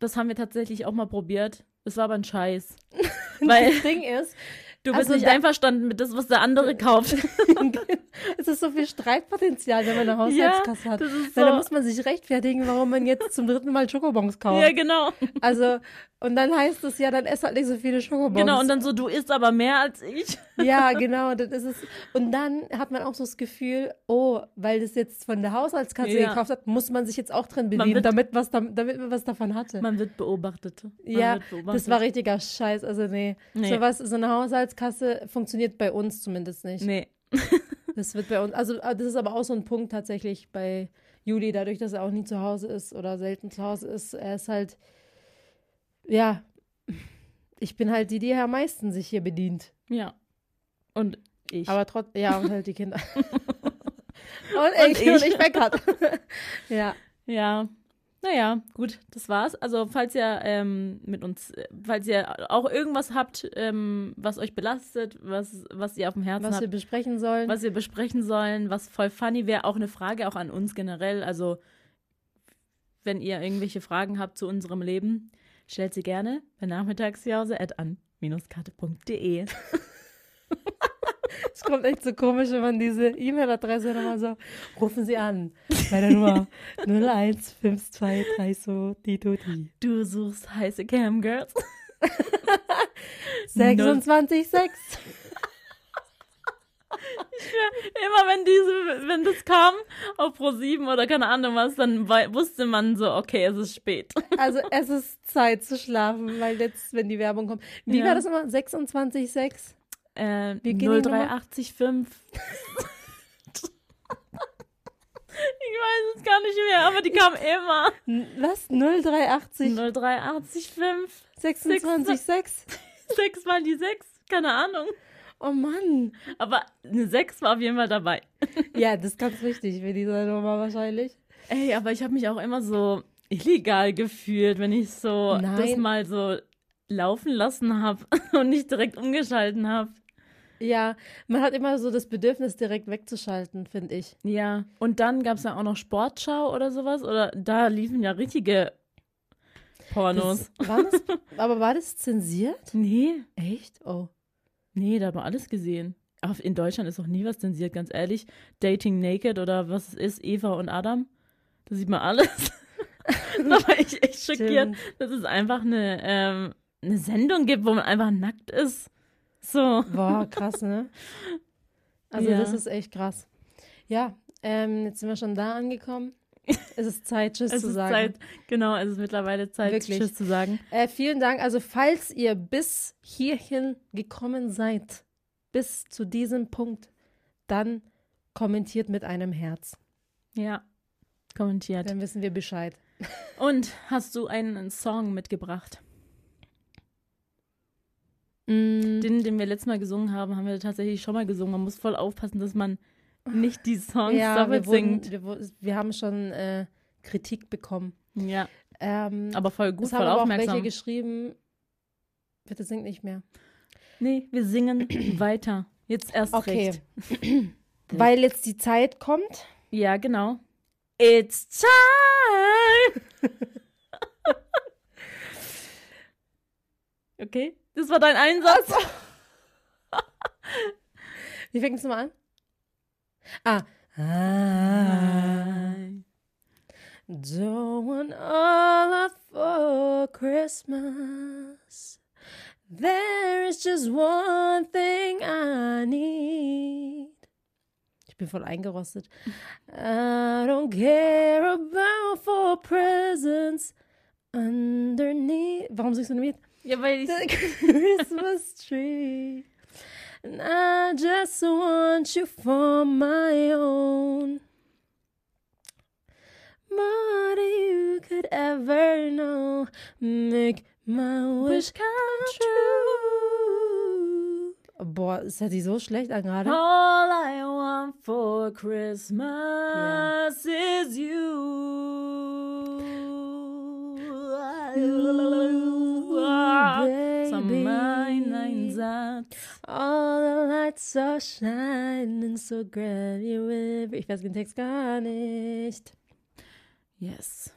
Das haben wir tatsächlich auch mal probiert. Das war aber ein Scheiß. Weil
Das Ding ist,
du bist
Also
nicht einverstanden mit das, was der andere kauft.
es ist so viel Streitpotenzial, wenn man eine Haushaltskasse hat.
das ist
Weil da
so-
muss man sich rechtfertigen, warum man jetzt zum dritten Mal Schokobons kauft.
Ja, genau.
Also, und dann heißt es ja, dann ess halt nicht so viele Schokobons.
Genau, und dann so, du isst aber mehr als ich.
Ja, genau, das ist es. Und dann hat man auch so das Gefühl, oh, weil das jetzt von der Haushaltskasse
Ja.
gekauft hat, muss man sich jetzt auch drin bedienen,
wird-
damit, was da, damit man was davon hatte.
Man wird beobachtet. Man
ja,
wird beobachtet.
das war richtiger Scheiß. Also, nee.
Nee.
So, was, so eine Haushaltskasse funktioniert bei uns zumindest nicht.
Nee.
Das wird bei uns, also äh, das ist aber auch so ein Punkt tatsächlich bei Juli, dadurch, dass er auch nie zu Hause ist oder selten zu Hause ist. Er ist halt, ja, ich bin halt die, die am meisten sich hier bedient.
Ja. Und ich.
Aber trotzdem, ja, und halt die Kinder. und,
Und
ich,
ich.
und ich Beckert. ja.
Ja, naja, gut, das war's. Also, falls ihr ähm, mit uns, äh, falls ihr auch irgendwas habt, ähm, was euch belastet, was, was ihr auf dem Herzen
Was
habt,
wir besprechen sollen.
was wir besprechen sollen, was voll funny wäre, auch eine Frage auch an uns generell. Also, wenn ihr irgendwelche Fragen habt zu unserem Leben, stellt sie gerne bei nachmittagsjause at an-karte.de.
Es kommt echt so komisch, wenn man diese E-Mail-Adresse nochmal so, rufen Sie an. Bei der Nummer 01523 so, die, du, die.
Du suchst heiße Camgirls.
266.
Immer wenn diese, wenn das kam auf Pro 7 oder keine Ahnung was, dann wusste man so, okay, es ist spät.
Also es ist Zeit zu schlafen, weil jetzt, wenn die Werbung kommt. Wie
Ja.
war das immer? 26,6?
Äh,
Wie geht die Nummer?
03885. ich weiß es gar nicht mehr, aber die kam immer.
Was? 0380
03885.
26,6?
6 mal die 6, keine Ahnung.
Oh Mann.
Aber eine 6 war auf jeden Fall dabei.
Ja, das ist ganz wichtig für diese Nummer wahrscheinlich.
Ey, aber ich habe mich auch immer so illegal gefühlt, wenn ich so
Nein.
das mal so laufen lassen habe und nicht direkt umgeschalten habe.
Ja, man hat immer so das Bedürfnis, direkt wegzuschalten, finde ich.
Ja, und dann gab es ja auch noch Sportschau oder sowas. Oder da liefen ja richtige Pornos.
Das, war das, aber war das zensiert?
nee,
Echt? Oh.
Nee, da hat man alles gesehen. Aber in Deutschland ist auch nie was zensiert, ganz ehrlich. Dating Naked oder was es ist, Eva und Adam. Da sieht man alles. da war ich echt schockiert,
Stimmt.
dass es einfach eine, ähm, eine Sendung gibt, wo man einfach nackt ist. So.
Boah, krass, ne? Also
Ja.
das ist echt krass. Ja, ähm, jetzt sind wir schon da angekommen. Es ist Zeit, Tschüss
Es
zu
ist
sagen.
Zeit, genau, es ist mittlerweile Zeit,
Wirklich.
Tschüss zu sagen.
Äh, vielen Dank. Also, falls ihr bis hierhin gekommen seid, bis zu diesem Punkt, dann kommentiert mit einem Herz.
Ja, kommentiert.
Dann wissen wir Bescheid.
Und hast du einen Song mitgebracht?
Mm,
Den, den wir letztes Mal gesungen haben, haben wir tatsächlich schon mal gesungen. Man muss voll aufpassen, dass man nicht die Songs
ja, wir,
doppelt
wurden,
singt.
wir, wir haben schon äh, Kritik bekommen.
Ja,
Ähm,
aber voll gut, voll
haben aber auch
aufmerksam.
welche geschrieben, bitte singt nicht mehr.
nee, wir singen weiter. Jetzt erst
Okay.
recht.
Weil jetzt die Zeit kommt.
Ja, genau. It's time! okay, das war dein Einsatz.
Wie fängt es nochmal an? Ah. ah. Don't want all of for Christmas. There is just one thing I need. Ich bin voll eingerostet. I don't care about for presents underneath. Warum singst du mit?
Ja, weil ich.
The Christmas tree. And I just want you for my own. More than you could ever know. Make my wish come true. Boah, ist hat die so schlecht an gerade?
All I want for Christmas is you. baby. Sommer in Einsatz.
All the lights are shining so grab you with. Ich weiß den Text gar nicht.
Yes.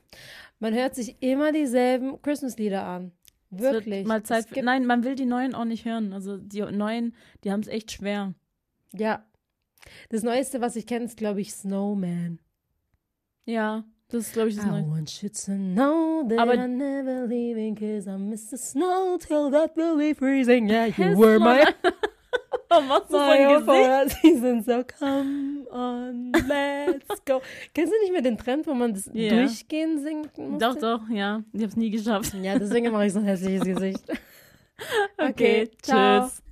Man hört sich immer dieselben Christmas-Lieder an. Wirklich.
Mal Zeit für, nein, man will die neuen auch nicht hören. Also die neuen, die haben es echt schwer.
Ja. Das Neueste, was ich kenne, ist, glaube ich, Snowman.
Ja, das ist, glaube ich, das
I
Neue.
want you to know that
Aber-
I'm never leaving cause I miss the snow till that will be freezing. Yeah, you were my,
Warum machst du so ein Gesicht?
a season, so come on, let's go. Kennst du nicht mehr den Trend, wo man das
Ja.
durchgehen singt? musste?
Doch, doch, ja. Ich habe es nie geschafft.
Ja, deswegen mache ich so ein hässliches Gesicht.
Okay,
ciao.
tschüss.